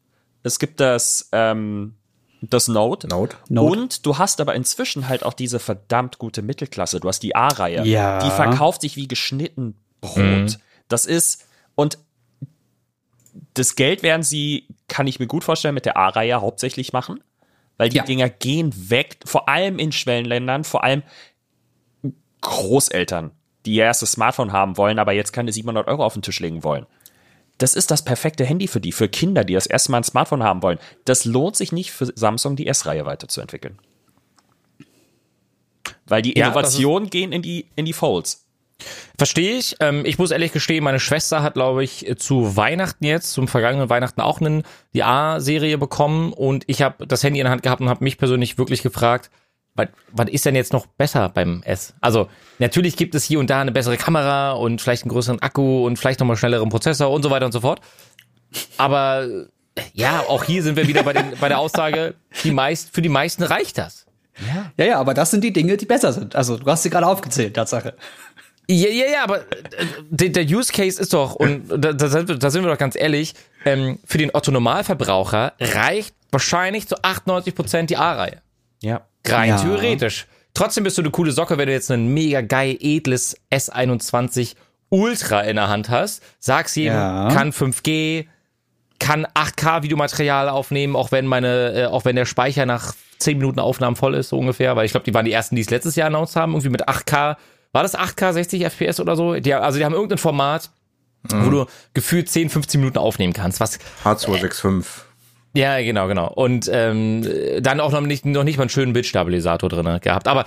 es gibt das, ähm, das Note. Note. Note. Und du hast aber inzwischen halt auch diese verdammt gute Mittelklasse. Du hast die A-Reihe. Ja. Die verkauft sich wie geschnitten Brot. Das ist, und das Geld werden sie, kann ich mir gut vorstellen, mit der A-Reihe hauptsächlich machen. Weil die Ja. Dinger gehen weg, vor allem in Schwellenländern, vor allem Großeltern, die ihr erstes Smartphone haben wollen, aber jetzt keine 700 Euro auf den Tisch legen wollen. Das ist das perfekte Handy für die, für Kinder, die das erste Mal ein Smartphone haben wollen. Das lohnt sich nicht für Samsung, die S-Reihe weiterzuentwickeln. Weil die Ja, Innovationen gehen in die, in die Folds. Verstehe ich. Ähm, ich muss ehrlich gestehen, meine Schwester hat, glaube ich, zu Weihnachten jetzt, zum vergangenen Weihnachten auch einen, die A-Serie bekommen und ich habe das Handy in der Hand gehabt und habe mich persönlich wirklich gefragt, was, was ist denn jetzt noch besser beim S? Also natürlich gibt es hier und da eine bessere Kamera und vielleicht einen größeren Akku und vielleicht nochmal schnelleren Prozessor und so weiter und so fort. Aber ja, auch hier sind wir wieder bei, den, bei der Aussage, die meist, für die meisten reicht das. ja, ja, aber das sind die Dinge, die besser sind. Also du hast sie gerade aufgezählt, Tatsache. Ja, ja, ja, aber äh, der, der Use Case ist doch, und da, da, sind wir- da sind wir doch ganz ehrlich, ähm, für den Otto-Normalverbraucher reicht wahrscheinlich zu 98% die A-Reihe. Ja. Rein Ja. theoretisch. Trotzdem bist du eine coole Socke, wenn du jetzt ein mega geil edles S21 Ultra in der Hand hast. Sag's jedem, Ja. kann 5G, kann 8K Videomaterial aufnehmen, auch wenn meine, äh, auch wenn der Speicher nach 10 Minuten Aufnahmen voll ist, so ungefähr, weil ich glaube, die waren die ersten, die es letztes Jahr announced haben, irgendwie mit 8K. War das 8K, 60 FPS oder so? Die, also die haben irgendein Format, wo du gefühlt 10, 15 Minuten aufnehmen kannst, was H265. Ja, genau, genau. Und ähm, dann auch noch nicht, noch nicht mal einen schönen Bildstabilisator drin gehabt. Aber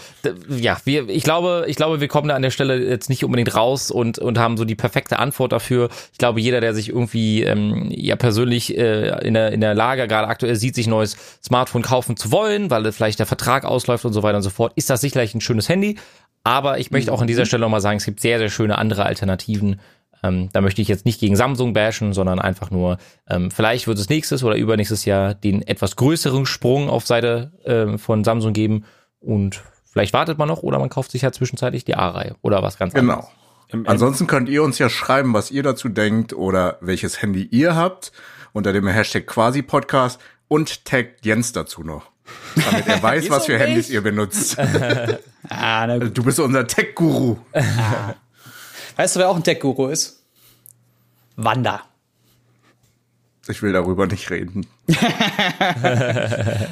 ja, wir, ich glaube, ich glaube, wir kommen da an der Stelle jetzt nicht unbedingt raus und und haben so die perfekte Antwort dafür. Ich glaube, jeder, der sich irgendwie ähm, ja persönlich äh, in der in der Lage gerade aktuell sieht, sich ein neues Smartphone kaufen zu wollen, weil vielleicht der Vertrag ausläuft und so weiter und so fort, ist das sicherlich ein schönes Handy. Aber ich möchte auch an dieser Stelle nochmal sagen, es gibt sehr, sehr schöne andere Alternativen. Ähm, da möchte ich jetzt nicht gegen Samsung bashen, sondern einfach nur, ähm, vielleicht wird es nächstes oder übernächstes Jahr den etwas größeren Sprung auf Seite ähm, von Samsung geben und vielleicht wartet man noch oder man kauft sich ja zwischenzeitlich die A-Reihe oder was ganz anderes. Genau. Ansonsten könnt ihr uns ja schreiben, was ihr dazu denkt oder welches Handy ihr habt unter dem Hashtag quasi Podcast und taggt Jens dazu noch. Damit er [LAUGHS] weiß, was für Handys ihr benutzt. [LAUGHS] Ah, na gut. Du bist unser Tech-Guru. [LAUGHS] Weißt du, wer auch ein Tech-Guru ist? Wanda. Ich will darüber nicht reden. [LAUGHS]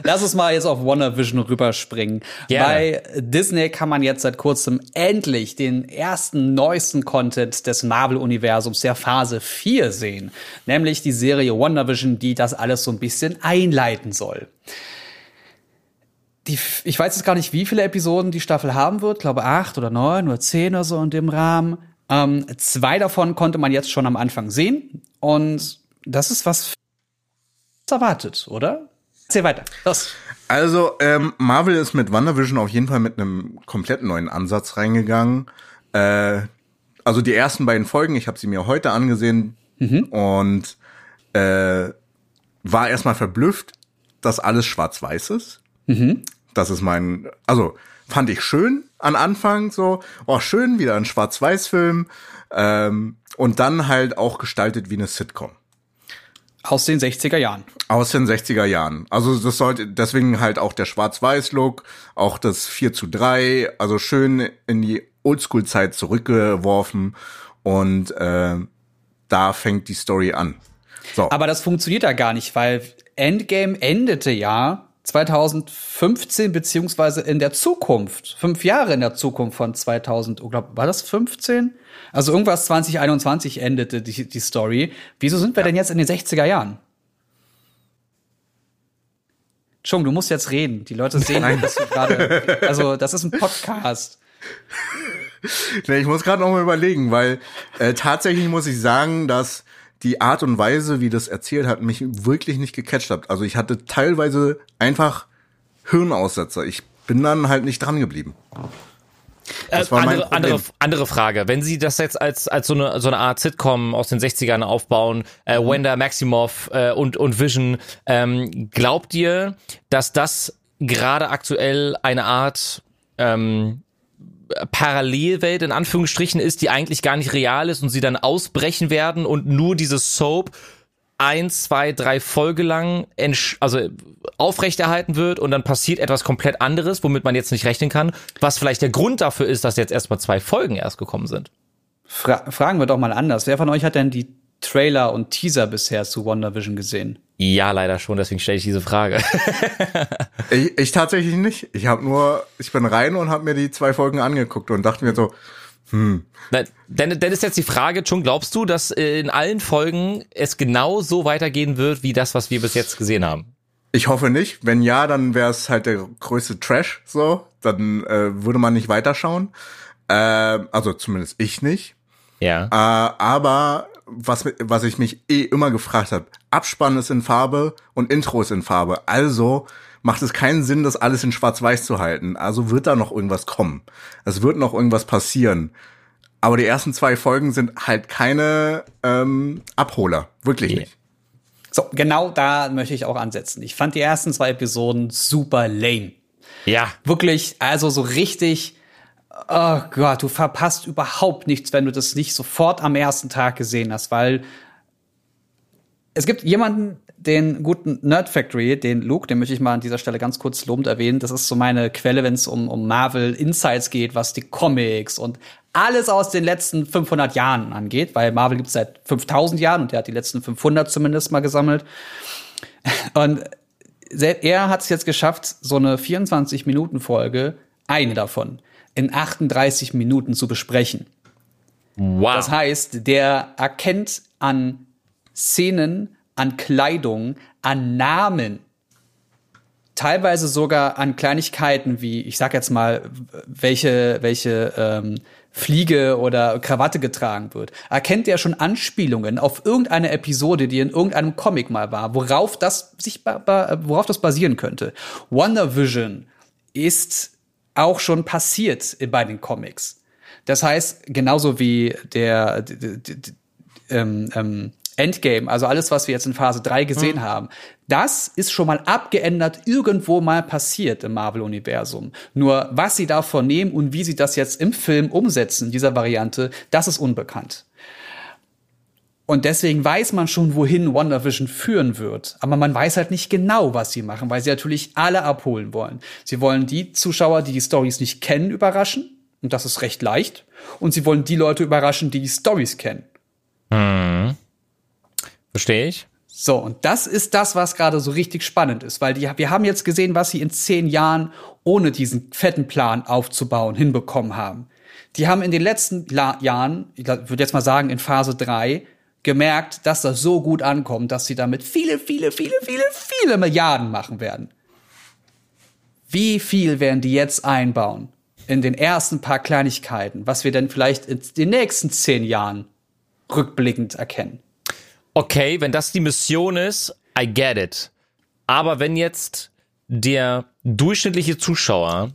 Lass uns mal jetzt auf WandaVision rüberspringen. Gerne. Bei Disney kann man jetzt seit kurzem endlich den ersten neuesten Content des Marvel-Universums der Phase 4 sehen. Nämlich die Serie WandaVision, die das alles so ein bisschen einleiten soll. Die, ich weiß jetzt gar nicht, wie viele Episoden die Staffel haben wird. Ich glaube acht oder neun oder zehn oder so in dem Rahmen. Ähm, zwei davon konnte man jetzt schon am Anfang sehen. Und das ist was erwartet, oder? Erzähl weiter. Los. Also, ähm, Marvel ist mit WandaVision auf jeden Fall mit einem komplett neuen Ansatz reingegangen. Äh, also die ersten beiden Folgen, ich habe sie mir heute angesehen und äh, war erstmal verblüfft, dass alles schwarz-weiß ist. Das ist mein, also fand ich schön an Anfang so, oh schön, wieder ein Schwarz-Weiß-Film ähm, und dann halt auch gestaltet wie eine Sitcom. Aus den 60er Jahren. Aus den 60er Jahren. Also das sollte deswegen halt auch der Schwarz-Weiß-Look, auch das 4 zu 3, also schön in die Oldschool-Zeit zurückgeworfen und äh, da fängt die Story an. So. Aber das funktioniert ja gar nicht, weil Endgame endete ja 2015 beziehungsweise in der Zukunft, fünf Jahre in der Zukunft von 2000, oh, glaub, war das 15? Also irgendwas 2021 endete die, die Story. Wieso sind wir denn jetzt in den 60er Jahren? Entschuldigung, du musst jetzt reden. Die Leute sehen, dass du gerade, [LAUGHS] also das ist ein Podcast. Nee, ich muss gerade noch mal überlegen, weil äh, tatsächlich muss ich sagen, dass die Art und Weise, wie das erzählt hat, mich wirklich nicht gecatcht hat. Also ich hatte teilweise einfach Hirnaussetzer. Ich bin dann halt nicht dran geblieben. Äh, andere, andere, andere Frage. Wenn Sie das jetzt als, als so, eine, so eine Art Sitcom aus den 60ern aufbauen, äh, Wanda Maximoff äh, und, und Vision, ähm, glaubt ihr, dass das gerade aktuell eine Art ähm, Parallelwelt in Anführungsstrichen ist, die eigentlich gar nicht real ist und sie dann ausbrechen werden und nur dieses Soap ein, zwei, drei Folge lang also aufrechterhalten wird und dann passiert etwas komplett anderes, womit man jetzt nicht rechnen kann, was vielleicht der Grund dafür ist, dass jetzt erstmal zwei Folgen erst gekommen sind. Fra fragen wir doch mal anders. Wer von euch hat denn die Trailer und Teaser bisher zu WandaVision gesehen? Ja, leider schon, deswegen stelle ich diese Frage. [LAUGHS] Ich, ich tatsächlich nicht. Ich habe nur, ich bin rein und habe mir die zwei Folgen angeguckt und dachte mir so, Na, Denn, denn ist jetzt die Frage, schon glaubst du, dass in allen Folgen es genau so weitergehen wird, wie das, was wir bis jetzt gesehen haben? ich hoffe nicht. Wenn ja, dann wäre es halt der größte Trash so. Dann äh, würde man nicht weiterschauen. Äh, also zumindest ich nicht. Ja. Äh, aber was, was ich mich eh immer gefragt habe, Abspann ist in Farbe und Intro ist in Farbe. Also macht es keinen Sinn, das alles in Schwarz-Weiß zu halten. Also wird da noch irgendwas kommen. Es wird noch irgendwas passieren. Aber die ersten zwei Folgen sind halt keine ähm, Abholer. Wirklich Nee. nicht. So, genau da möchte ich auch ansetzen. Ich fand die ersten zwei Episoden super lame. Ja. Wirklich, also so richtig, oh Gott, du verpasst überhaupt nichts, wenn du das nicht sofort am ersten Tag gesehen hast, weil es gibt jemanden, den guten Nerd Factory, den Luke, den möchte ich mal an dieser Stelle ganz kurz lobend erwähnen. Das ist so meine Quelle, wenn es um, um Marvel Insights geht, was die Comics und alles aus den letzten 500 Jahren angeht, weil Marvel gibt es seit 5000 Jahren und der hat die letzten 500 zumindest mal gesammelt. Und er hat es jetzt geschafft, so eine 24-Minuten-Folge, eine davon, in 38 Minuten zu besprechen. Wow. Das heißt, der erkennt an Szenen, an Kleidung, an Namen, teilweise sogar an Kleinigkeiten wie, ich sag jetzt mal, welche, welche ähm, Fliege oder Krawatte getragen wird. Erkennt er schon Anspielungen auf irgendeine Episode, die in irgendeinem Comic mal war, worauf das sich, worauf das basieren könnte. Wonder Vision ist auch schon passiert bei den Comics. Das heißt, genauso wie der, ähm, ähm, Endgame, also alles, was wir jetzt in Phase 3 gesehen haben, das ist schon mal abgeändert irgendwo mal passiert im Marvel-Universum. Nur was sie davon nehmen und wie sie das jetzt im Film umsetzen, dieser Variante, das ist unbekannt. Und deswegen weiß man schon, wohin WandaVision führen wird. Aber man weiß halt nicht genau, was sie machen, weil sie natürlich alle abholen wollen. Sie wollen die Zuschauer, die die Stories nicht kennen, überraschen. Und das ist recht leicht. Und sie wollen die Leute überraschen, die die Stories kennen. Verstehe ich. So, und das ist das, was gerade so richtig spannend ist, weil die, wir haben jetzt gesehen, was sie in zehn Jahren ohne diesen fetten Plan aufzubauen hinbekommen haben. Die haben in den letzten La Jahren, ich würde jetzt mal sagen in Phase drei gemerkt, dass das so gut ankommt, dass sie damit viele, viele, viele, viele, viele Milliarden machen werden. Wie viel werden die jetzt einbauen in den ersten paar Kleinigkeiten, was wir dann vielleicht in den nächsten zehn Jahren rückblickend erkennen? Okay, wenn das die Mission ist, I get it. Aber wenn jetzt der durchschnittliche Zuschauer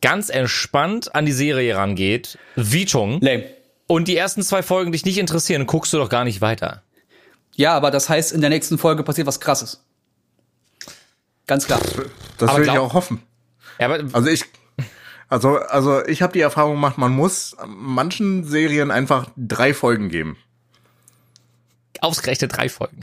ganz entspannt an die Serie rangeht, wie Chung, Lame. Und die ersten zwei Folgen dich nicht interessieren, guckst du doch gar nicht weiter. Ja, aber das heißt, in der nächsten Folge passiert was Krasses. Ganz klar. Das Aber will ich glaub- auch hoffen. Ja, aber Also ich, also, also ich habe die Erfahrung gemacht, man muss manchen Serien einfach drei Folgen geben. Ausgerechnet drei Folgen.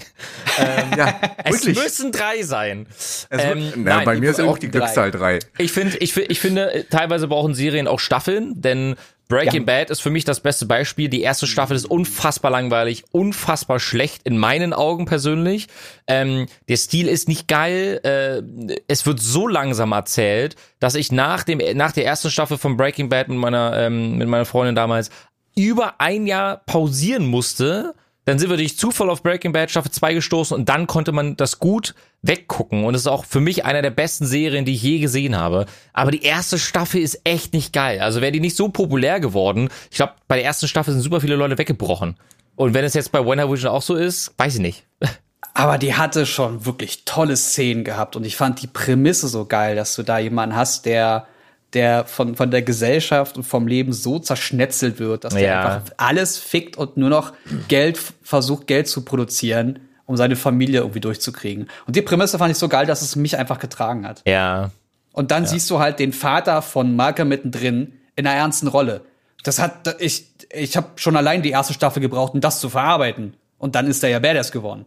Ja, [LAUGHS] Es wirklich. müssen drei sein. Ähm, na, nein, bei mir ist ja auch die drei. Glückszahl drei. Ich finde, ich, ich finde, äh, teilweise brauchen Serien auch Staffeln, denn Breaking Ja. Bad ist für mich das beste Beispiel. Die erste Staffel ist unfassbar langweilig, unfassbar schlecht in meinen Augen persönlich. Ähm, der Stil ist nicht geil. Äh, es wird so langsam erzählt, dass ich nach dem nach der ersten Staffel von Breaking Bad mit meiner ähm, mit meiner Freundin damals über ein Jahr pausieren musste. Dann sind wir durch Zufall auf Breaking Bad Staffel 2 gestoßen und dann konnte man das gut weggucken. Und es ist auch für mich einer der besten Serien, die ich je gesehen habe. Aber die erste Staffel ist echt nicht geil. Also wäre die nicht so populär geworden. Ich glaube, bei der ersten Staffel sind super viele Leute weggebrochen. Und wenn es jetzt bei WandaVision auch so ist, weiß ich nicht. [LAUGHS] Aber die hatte schon wirklich tolle Szenen gehabt und ich fand die Prämisse so geil, dass du da jemanden hast, der der von, von der Gesellschaft und vom Leben so zerschnetzelt wird, dass der Ja. einfach alles fickt und nur noch Geld versucht, Geld zu produzieren, um seine Familie irgendwie durchzukriegen. Und die Prämisse fand ich so geil, dass es mich einfach getragen hat. Ja. Und dann siehst du halt den Vater von Malcolm mittendrin in einer ernsten Rolle. Das hat ich ich habe schon allein die erste Staffel gebraucht, um das zu verarbeiten. Und dann ist er ja Badass geworden.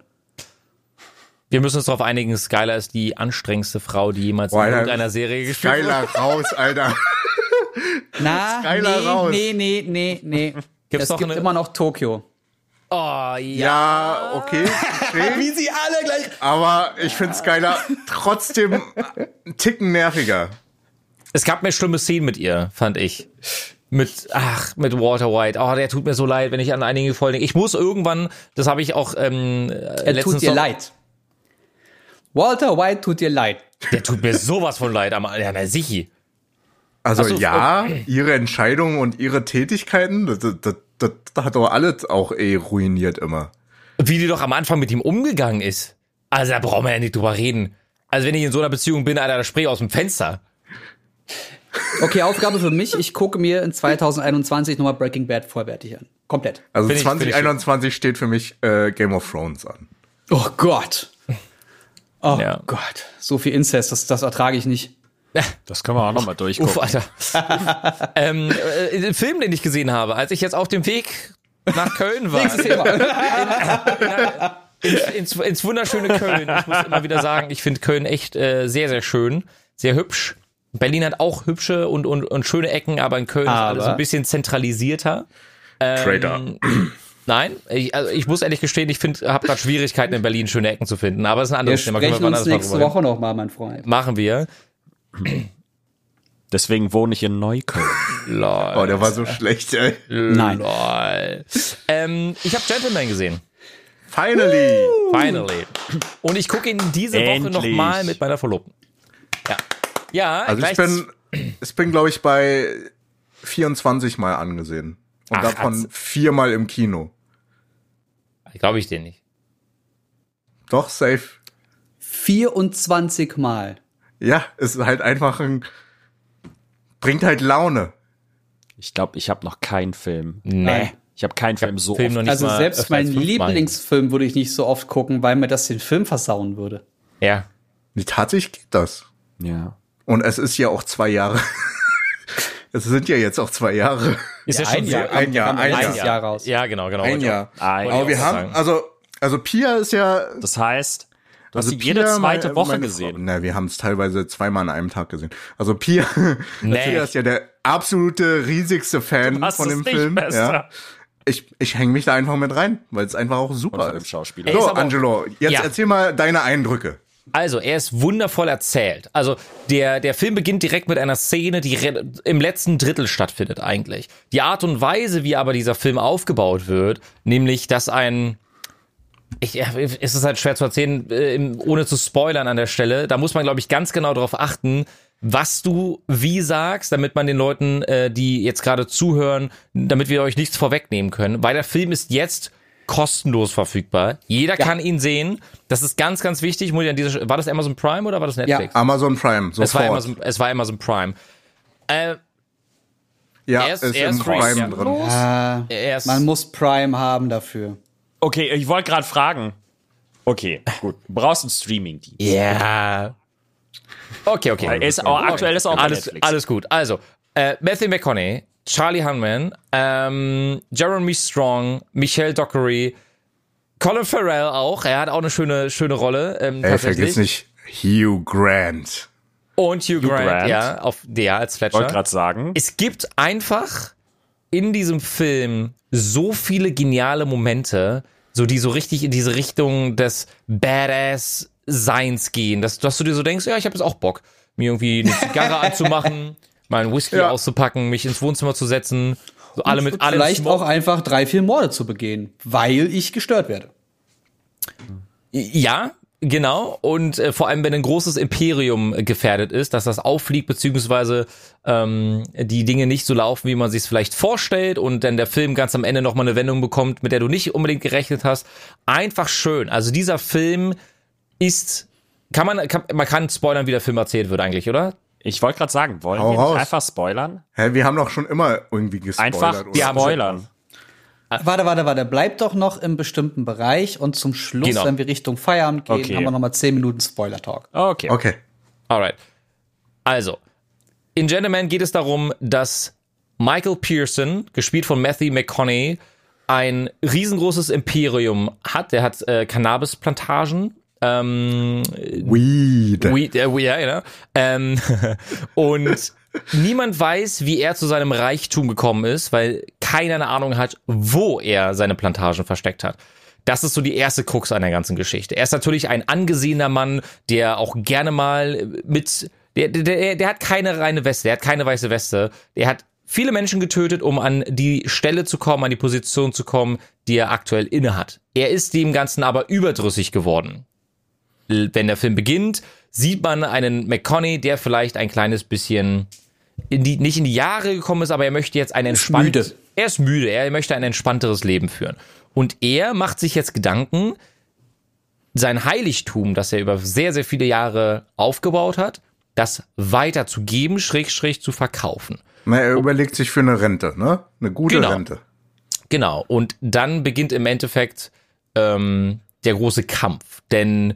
Wir müssen uns darauf einigen, Skylar ist die anstrengendste Frau, die jemals Boah, in irgendeiner Serie gespielt wurde. Geiler raus, Alter. [LAUGHS] Na, Skylar nee, raus. nee, nee, nee, nee. Gibt's es noch gibt eine- immer noch Tokio. Oh, ja. Ja, okay. [LAUGHS] Wie sie alle gleich. Aber ich finde Skylar trotzdem einen Ticken nerviger. Es gab mehr schlimme Szenen mit ihr, fand ich. Mit, ach, mit Walter White. Oh, der tut mir so leid, wenn ich an einige Folgen denke. Ich muss irgendwann, das habe ich auch ähm, Er letztens tut dir noch- leid. Walter White tut dir leid. Der tut mir sowas von leid am ja, na, sichi. Also so, ja, ihre Entscheidungen und ihre Tätigkeiten, das, das, das, das hat doch alles auch eh ruiniert immer. Wie die doch am Anfang mit ihm umgegangen ist. Also da brauchen wir ja nicht drüber reden. Also wenn ich in so einer Beziehung bin, Alter, da spring ich aus dem Fenster. Okay, Aufgabe für mich. Ich gucke mir in 2021 nochmal Breaking Bad vollwertig an. Komplett. Also Find ich- find ich 2021 steht für mich äh, Game of Thrones an. Oh Gott. Oh Ja. Gott. So viel Inzest, das, das ertrage ich nicht. Das können wir auch nochmal durchgucken. Uff, Alter. [LAUGHS] ähm, äh, den Film, den ich gesehen habe, als ich jetzt auf dem Weg nach Köln war. Nächstes Thema. ins, ins, ins wunderschöne Köln. Ich muss immer wieder sagen, ich finde Köln echt äh, sehr, sehr schön, sehr hübsch. Berlin hat auch hübsche und, und, und schöne Ecken, aber in Köln ist alles Aber- ein bisschen zentralisierter. Trader. Nein, ich, also ich muss ehrlich gestehen, ich finde, habe gerade Schwierigkeiten in Berlin schöne Ecken zu finden. Aber es ist ein Wir anderes Thema. Können sprechen wann uns nächste. Woche noch mal, mein Freund. Machen wir. Deswegen wohne ich in Neukölln. Lol. Oh, der war so schlecht, ey. Nein. Lol. Ähm, ich habe Gentleman gesehen. Finally. Finally. Und ich gucke ihn diese Woche Endlich. nochmal mit meiner Verlobten. Ja. Ja, Also ich bin, ich bin glaube ich bei 24 Mal angesehen. Und Ach, davon hat's- viermal im Kino. Glaube ich dir nicht. Doch, safe. 24 Mal. Ja, es ist halt einfach ein, bringt halt Laune. Ich glaube, ich habe noch keinen Film Nee. Ich habe keinen Film so Film oft. Also selbst meinen fünfmal. Lieblingsfilm würde ich nicht so oft gucken, weil mir das den Film versauen würde. Ja. Nee, Tatsächlich geht das. Ja. Und es ist ja auch zwei Jahre. Es sind ja jetzt auch zwei Jahre. Ist ja, ein schon Jahr, ein Jahr, ein letztes Jahr. Jahr raus. Ja, genau, genau. Ein Jahr. Ein wollte Aber wir haben, sagen. also, also Pia ist ja. Das heißt, du hast Also sie jede zweite meine- Woche meine gesehen. Frau, na, wir haben es teilweise zweimal an einem Tag gesehen. Also Pia, [LAUGHS] Nee. Pia ist ja der absolute riesigste Fan hast von dem nicht Film. besser. Ja. Ich, ich hänge mich da einfach mit rein, weil es einfach auch super ist. Schauspieler. Ey, ist So, Angelo, jetzt Ja. erzähl mal deine Eindrücke. Also, er ist wundervoll erzählt. Also, der, der Film beginnt direkt mit einer Szene, die im letzten Drittel stattfindet eigentlich. Die Art und Weise, wie aber dieser Film aufgebaut wird, nämlich, dass ein, ich, es ist halt schwer zu erzählen, äh, ohne zu spoilern an der Stelle. Da muss man, glaube ich, ganz genau darauf achten, was du wie sagst, damit man den Leuten, äh, die jetzt gerade zuhören, damit wir euch nichts vorwegnehmen können. Weil der Film ist jetzt kostenlos verfügbar. Jeder kann ihn sehen. Das ist ganz, ganz wichtig. Muss ich an dieser, war das Amazon Prime oder war das Netflix? Amazon Prime, es, war sofort. Amazon, es war Amazon Prime. Äh, ja, er ist- ist, er im ist. Prime Ja. drin. Ah, er ist, man muss Prime haben dafür. Okay, ich wollte gerade fragen. Okay, gut. Du brauchst einen Streaming-Dienst. Ja. Okay, okay. Er ist auch, aktuell ist auch bei alles, Netflix. alles gut. Also, äh, Matthew McConaughey, Charlie Hunman, ähm, Jeremy Strong, Michelle Dockery, Colin Farrell auch. Er hat auch eine schöne, schöne Rolle. Ähm, Ey, vergiss nicht Hugh Grant. Und Hugh, Grant, Grant. ja, auf der als wollte Fletcher. gerade sagen. Es gibt einfach in diesem Film so viele geniale Momente, so die so richtig in diese Richtung des Badass Seins gehen, dass, dass du dir so denkst, ja, ich habe jetzt auch Bock, mir irgendwie eine Zigarre [LAUGHS] anzumachen, mal einen Whisky Ja. auszupacken, mich ins Wohnzimmer zu setzen, so alle mit allem Vielleicht auch einfach drei, vier Morde zu begehen, weil ich gestört werde. Ja, genau. Und äh, vor allem, wenn ein großes Imperium äh, gefährdet ist, dass das auffliegt, beziehungsweise ähm, die Dinge nicht so laufen, wie man sich es vielleicht vorstellt und dann der Film ganz am Ende nochmal eine Wendung bekommt, mit der du nicht unbedingt gerechnet hast. Einfach schön. Also dieser Film ist, kann man, kann, man kann spoilern, wie der Film erzählt wird eigentlich, oder? Ich wollte gerade sagen, wollen Hau wir raus. nicht einfach spoilern? Hä, wir haben doch schon immer irgendwie gespoilert. Einfach oder? Wir haben spoilern. Warte, warte, warte. Bleibt doch noch im bestimmten Bereich und zum Schluss, Genau. wenn wir Richtung Feierabend gehen, Okay. haben wir noch mal zehn Minuten Spoiler-Talk. Okay. Okay. Alright. Also, in Gentleman geht es darum, dass Michael Pearson, gespielt von Matthew McConaughey, ein riesengroßes Imperium hat. Der hat äh, Cannabisplantagen. Ähm, Weed. Weed, äh, ja, genau. Ähm, [LAUGHS] und niemand weiß, wie er zu seinem Reichtum gekommen ist, weil keiner eine Ahnung hat, wo er seine Plantagen versteckt hat. Das ist so die erste Krux an der ganzen Geschichte. Er ist natürlich ein angesehener Mann, der auch gerne mal mit, der, der, der hat keine reine Weste, der hat keine weiße Weste. Der hat viele Menschen getötet, um an die Stelle zu kommen, an die Position zu kommen, die er aktuell innehat. Er ist dem Ganzen aber überdrüssig geworden wenn der Film beginnt, sieht man einen McConaughey, der vielleicht ein kleines bisschen in die, nicht in die Jahre gekommen ist, aber er möchte jetzt ein entspanntes, er ist müde, er möchte ein entspannteres Leben führen. Und er macht sich jetzt Gedanken, sein Heiligtum, das er über sehr, sehr viele Jahre aufgebaut hat, das weiterzugeben, schräg, schräg zu verkaufen. Na, er überlegt sich für eine Rente, ne? Eine gute Genau. Rente. Genau. Und dann beginnt im Endeffekt ähm, der große Kampf. Denn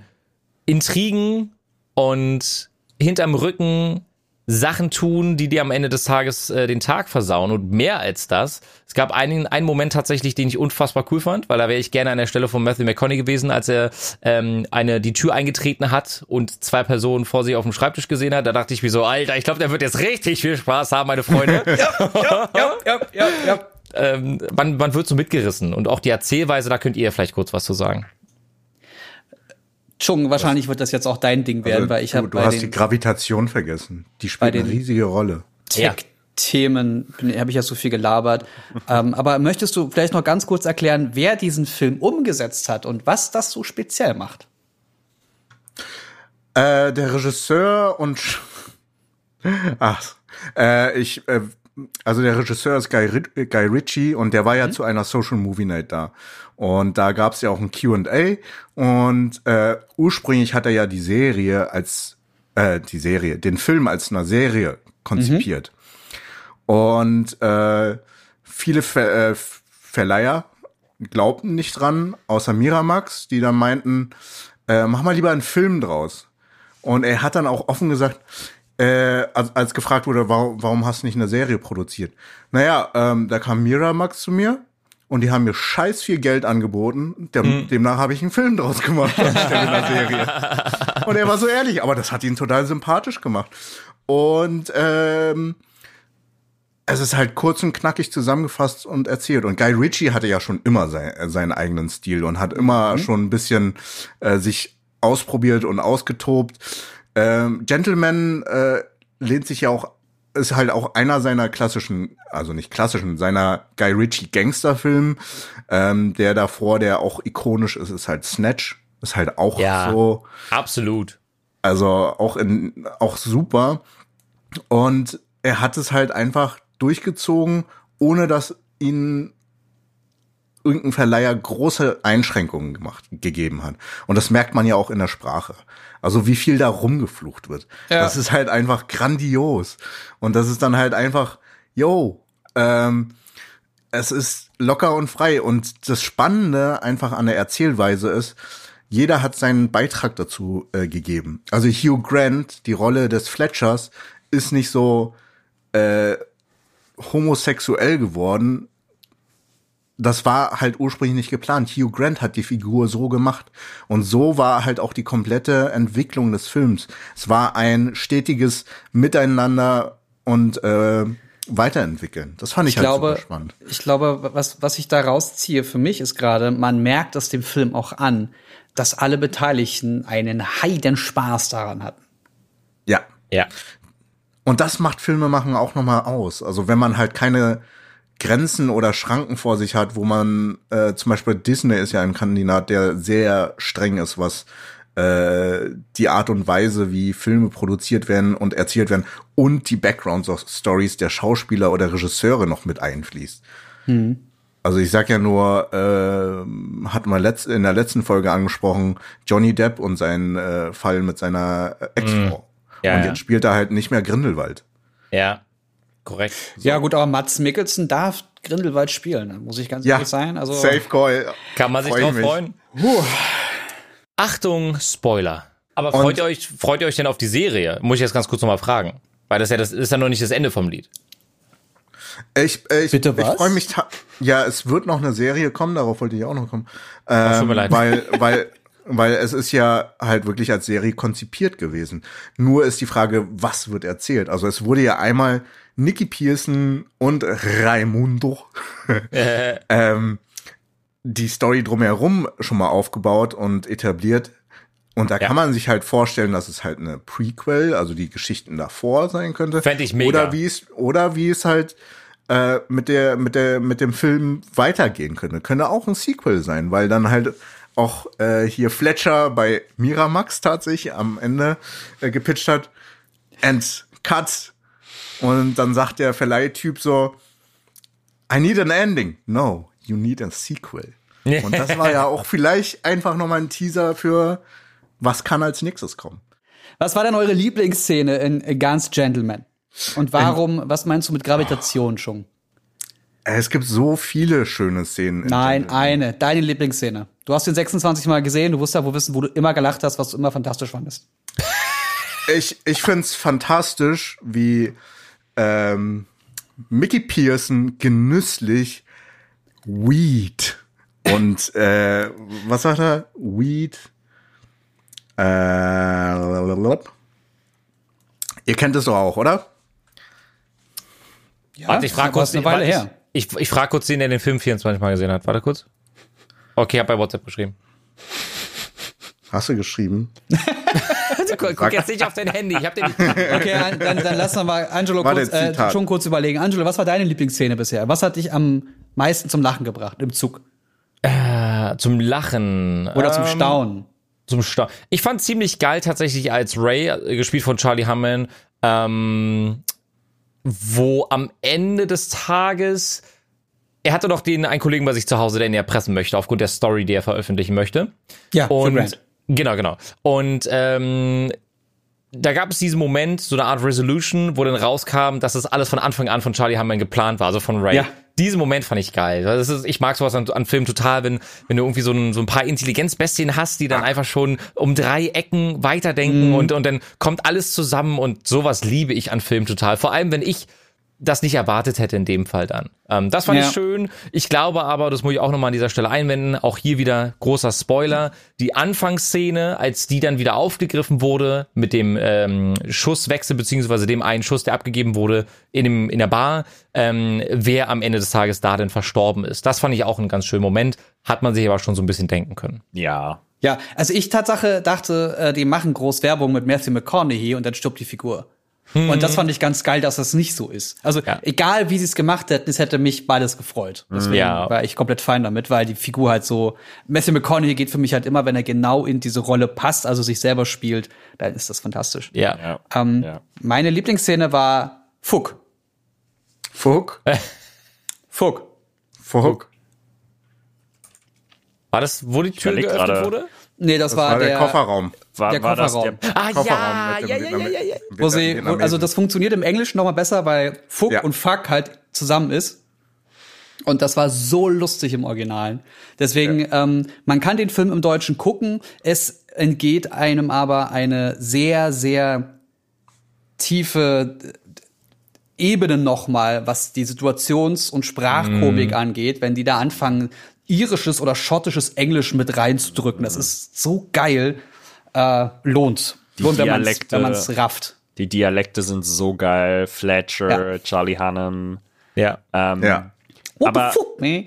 Intrigen und hinterm Rücken Sachen tun, die dir am Ende des Tages äh, den Tag versauen. Und mehr als das. Es gab einen, einen Moment tatsächlich, den ich unfassbar cool fand, weil da wäre ich gerne an der Stelle von Matthew McConaughey gewesen, als er ähm, eine die Tür eingetreten hat und zwei Personen vor sich auf dem Schreibtisch gesehen hat. Da dachte ich mir so, Alter, ich glaube, der wird jetzt richtig viel Spaß haben, meine Freunde. [LAUGHS] ja, ja, ja, ja. ähm, man, man wird so mitgerissen. Und auch die Erzählweise, da könnt ihr vielleicht kurz was zu sagen. Chung, wahrscheinlich wird das jetzt auch dein Ding werden, Also, weil ich du, habe du bei hast die Gravitation vergessen. Die spielt eine riesige Rolle. Ja. Tech-Themen habe ich ja so viel gelabert. [LAUGHS] ähm, aber möchtest du vielleicht noch ganz kurz erklären, wer diesen Film umgesetzt hat und was das so speziell macht? Äh, der Regisseur und [LAUGHS] ach, äh, ich, äh, also der Regisseur ist Guy, Rit- Guy Ritchie und der war ja zu einer Social Movie Night da. Und da gab's ja auch ein Q&A und äh, ursprünglich hat er ja die Serie als äh, die Serie, den Film als eine Serie konzipiert. Und äh, viele Fa äh, Verleiher glaubten nicht dran, außer Miramax, die dann meinten, äh, mach mal lieber einen Film draus. Und er hat dann auch offen gesagt, äh, als, als gefragt wurde, warum, warum hast du nicht eine Serie produziert? Naja, ähm, da kam Miramax zu mir und die haben mir scheiß viel Geld angeboten. Dem, Demnach habe ich einen Film draus gemacht [LAUGHS] anstelle einer Serie. Und er war so ehrlich, aber das hat ihn total sympathisch gemacht. Und ähm, es ist halt kurz und knackig zusammengefasst und erzählt. Und Guy Ritchie hatte ja schon immer sein, seinen eigenen Stil und hat immer schon ein bisschen äh, sich ausprobiert und ausgetobt. Ähm, Gentleman äh, lehnt sich ja auch, ist halt auch einer seiner klassischen, also nicht klassischen, seiner Guy Ritchie Gangsterfilm. Ähm, der davor, der auch ikonisch ist, ist halt Snatch. Ist halt auch Ja. so. Absolut. Also auch in, auch super. Und er hat es halt einfach durchgezogen, ohne dass ihn irgendein Verleiher große Einschränkungen gemacht, gegeben hat. Und das merkt man ja auch in der Sprache. Also wie viel da rumgeflucht wird. Ja. Das ist halt einfach grandios. Und das ist dann halt einfach, yo, ähm, es ist locker und frei. Und das Spannende einfach an der Erzählweise ist, jeder hat seinen Beitrag dazu äh, gegeben. Also Hugh Grant, die Rolle des Fletchers, ist nicht so äh, homosexuell geworden. Das war halt ursprünglich nicht geplant. Hugh Grant hat die Figur so gemacht. Und so war halt auch die komplette Entwicklung des Films. Es war ein stetiges Miteinander und äh, Weiterentwickeln. Das fand ich, Ich halt glaube, super spannend. ich glaube, was, was ich da rausziehe für mich ist gerade, man merkt das dem Film auch an, dass alle Beteiligten einen heiden Spaß daran hatten. Ja. Ja. Und das macht Filmemachen auch nochmal aus. Also wenn man halt keine Grenzen oder Schranken vor sich hat, wo man äh, zum Beispiel Disney ist ja ein Kandidat, der sehr streng ist, was äh, die Art und Weise, wie Filme produziert werden und erzählt werden und die Background-Stories der Schauspieler oder Regisseure noch mit einfließt. Also ich sag ja nur, äh, hatten wir letzt, in der letzten Folge angesprochen, Johnny Depp und sein äh, Fall mit seiner äh, Ex-Frau. Ja, und ja. jetzt spielt er halt nicht mehr Grindelwald. Ja. Korrekt. Ja, gut, aber Mats Mikkelsen darf Grindelwald spielen, muss ich ganz Ja, ehrlich sein. Also, Safe Call. Kann man sich Freu ich drauf mich. freuen? Achtung, Spoiler. Aber Und- freut ihr euch, freut ihr euch denn auf die Serie? Muss ich jetzt ganz kurz nochmal fragen. Weil das ja, das ist ja noch nicht das Ende vom Lied. Ich, äh, ich, Bitte ich was? freue mich. Ja, es wird noch eine Serie kommen, darauf wollte ich auch noch kommen. Ähm, tut mir leid. Weil, weil, weil es ist ja halt wirklich als Serie konzipiert gewesen. Nur ist die Frage, was wird erzählt? Also es wurde ja einmal Nicky Pearson und Raimundo [LAUGHS] [LAUGHS] ähm, die Story drumherum schon mal aufgebaut und etabliert. Und da Ja. kann man sich halt vorstellen, dass es halt eine Prequel, also die Geschichten davor sein könnte. Fänd ich mega. Oder wie es, oder wie es halt äh, mit der, mit der, mit dem Film weitergehen könnte. Könnte auch ein Sequel sein, weil dann halt auch äh, hier Fletcher bei Miramax tatsächlich am Ende äh, gepitcht hat. And cut. Und dann sagt der Verleihtyp so, I need an ending. No, you need a sequel. Und das war ja auch vielleicht einfach nochmal ein Teaser für, was kann als nächstes kommen. Was war denn eure Lieblingsszene in Ganz Gentleman? Und warum, was meinst du mit Gravitation schon? Es gibt so viele schöne Szenen. in Nein, Gentleman. eine, deine Lieblingsszene. Du hast den 26 Mal gesehen, du wirst ja wohl wissen, wo du immer gelacht hast, was du immer fantastisch fandest. Ich, ich find's fantastisch, wie ähm, Mickey Pearson genüsslich Weed und äh, was sagt er? Weed. Äh, ihr kennt es doch auch, oder? Ja, Warte, ich frage kurz. eine Weile warte, her. Ich, ich, ich frage kurz den, der den Film 24 Mal gesehen hat. Warte kurz. Okay, hab bei WhatsApp geschrieben. Hast du geschrieben? [LAUGHS] Guck, guck jetzt nicht auf dein Handy. Ich hab den nicht. Okay, an- dann, dann lass noch mal Angelo kurz, äh, schon kurz überlegen. Angelo, was war deine Lieblingsszene bisher? Was hat dich am meisten zum Lachen gebracht im Zug? Zum Lachen. Oder zum Ähm, Staunen? Zum Stau. Ich fand ziemlich geil tatsächlich als Ray, äh, gespielt von Charlie Hammond, ähm, wo am Ende des Tages er hatte doch den einen Kollegen bei sich zu Hause, der ihn erpressen möchte, aufgrund der Story, die er veröffentlichen möchte. Ja, Und Grant. Genau, genau. Und ähm, da gab es diesen Moment, so eine Art Resolution, wo dann rauskam, dass das alles von Anfang an von Charlie Hammond geplant war, also von Ray. Ja. diesen Moment fand ich geil. Das ist, ich mag sowas an, an Filmen total, wenn, wenn du irgendwie so ein, so ein paar Intelligenzbestien hast, die dann einfach schon um drei Ecken weiterdenken und, und dann kommt alles zusammen und sowas liebe ich an Filmen total. Vor allem, wenn ich das nicht erwartet hätte in dem Fall dann. Ähm, das fand Ja. ich schön. Ich glaube aber, das muss ich auch nochmal an dieser Stelle einwenden, auch hier wieder großer Spoiler, die Anfangsszene, als die dann wieder aufgegriffen wurde mit dem ähm, Schusswechsel, beziehungsweise dem einen Schuss, der abgegeben wurde in, dem, in der Bar, ähm, wer am Ende des Tages da denn verstorben ist. Das fand ich auch einen ganz schönen Moment, hat man sich aber schon so ein bisschen denken können. Ja. Ja, also ich Tatsache dachte, äh, die machen groß Werbung mit Matthew McConaughey und dann stirbt die Figur. Und das fand ich ganz geil, dass das nicht so ist. Also Ja. egal, wie sie es gemacht hätten, es hätte mich beides gefreut. Deswegen Ja. war ich komplett fein damit, weil die Figur halt so Matthew McConaughey geht für mich halt immer, wenn er genau in diese Rolle passt, also sich selber spielt, dann ist das fantastisch. Ja. Ja. Ähm, Ja. Meine Lieblingsszene war Fuck. Fuck, [LAUGHS] Fuck. Fuck. War das, wo die Tür geöffnet gerade. wurde? Nee, das, Das war, war der Kofferraum. War, Der war das der, Kofferraum. Ah, Kofferraum ja, ja, ja, ja, ja, ja. wo sie, wo, also das funktioniert im Englischen noch mal besser, weil Fuck Ja. und Fuck halt zusammen ist. Und das war so lustig im Originalen. Deswegen, ähm, man kann den Film im Deutschen gucken. Es entgeht einem aber eine sehr, sehr tiefe Ebene nochmal, was die Situations- und Sprachkomik angeht, wenn die da anfangen, irisches oder schottisches Englisch mit reinzudrücken. Das ist so geil. Äh, lohnt. Die lohnt, Dialekte- wenn man es rafft. die Dialekte sind so geil. Fletcher, Ja. Charlie Hunnam. Ja. Ähm, Ja. What Aber- the fuck, nee?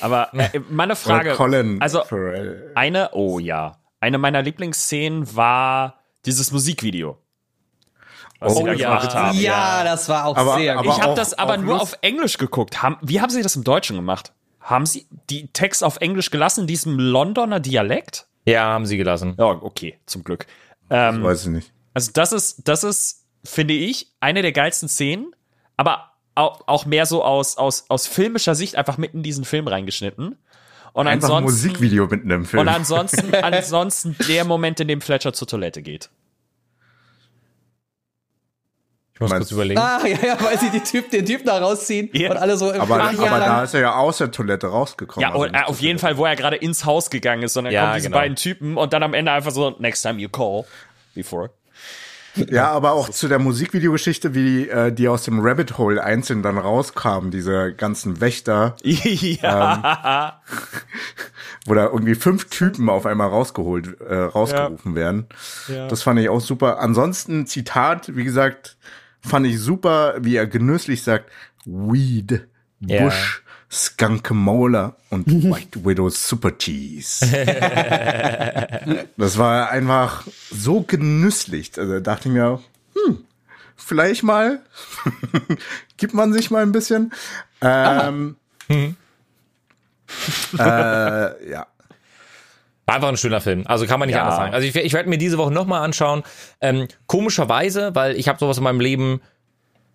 Aber äh, meine Frage. Colin also Farrell. eine, oh ja, eine meiner Lieblingsszenen war dieses Musikvideo. Was Oh sie da ja. gemacht haben. Ja, das war auch Aber- sehr aber. Ich habe das aber nur Lust- auf Englisch geguckt. Haben, wie haben sie das im Deutschen gemacht? Haben sie die Text auf Englisch gelassen, in diesem Londoner Dialekt? Ja, haben sie gelassen. Ja, okay, zum Glück. Ähm, Weiß ich nicht. also das ist, das ist, finde ich, eine der geilsten Szenen, aber auch, auch mehr so aus, aus, aus filmischer Sicht einfach mitten in diesen Film reingeschnitten. Und Einfach ein ansonsten, Musikvideo mitten im Film. und ansonsten, [LAUGHS] ansonsten der Moment, in dem Fletcher zur Toilette geht. Ich muss kurz überlegen. Ah, ja, ja, weil sie die typ, den Typ da rausziehen Ja. und alle so im aber Ach, ja, aber da ist er ja aus der Toilette rausgekommen. Ja, also äh, auf jeden. Fall, wo er gerade ins Haus gegangen ist und dann Ja, kommen diese genau. beiden Typen und dann am Ende einfach so, next time you call. Before. Ja, aber auch zu der Musikvideogeschichte, wie äh, die aus dem Rabbit Hole einzeln dann rauskamen, diese ganzen Wächter, [LAUGHS] ja. [LAUGHS] wo da irgendwie fünf Typen auf einmal rausgeholt, äh, rausgerufen werden. Das fand ich auch super. Ansonsten Zitat, wie gesagt, fand ich super, wie er genüsslich sagt, Weed. Bush, Skunk Molar und [LAUGHS] White Widow Super Cheese. das war einfach so genüsslich. Also da dachte ich mir, hm, vielleicht mal, [LAUGHS] gibt man sich mal ein bisschen. Ähm, äh, ja. War einfach ein schöner Film. Also kann man nicht Ja. anders sagen. Also ich, ich werde mir diese Woche nochmal anschauen. Ähm, komischerweise, weil ich habe sowas in meinem Leben,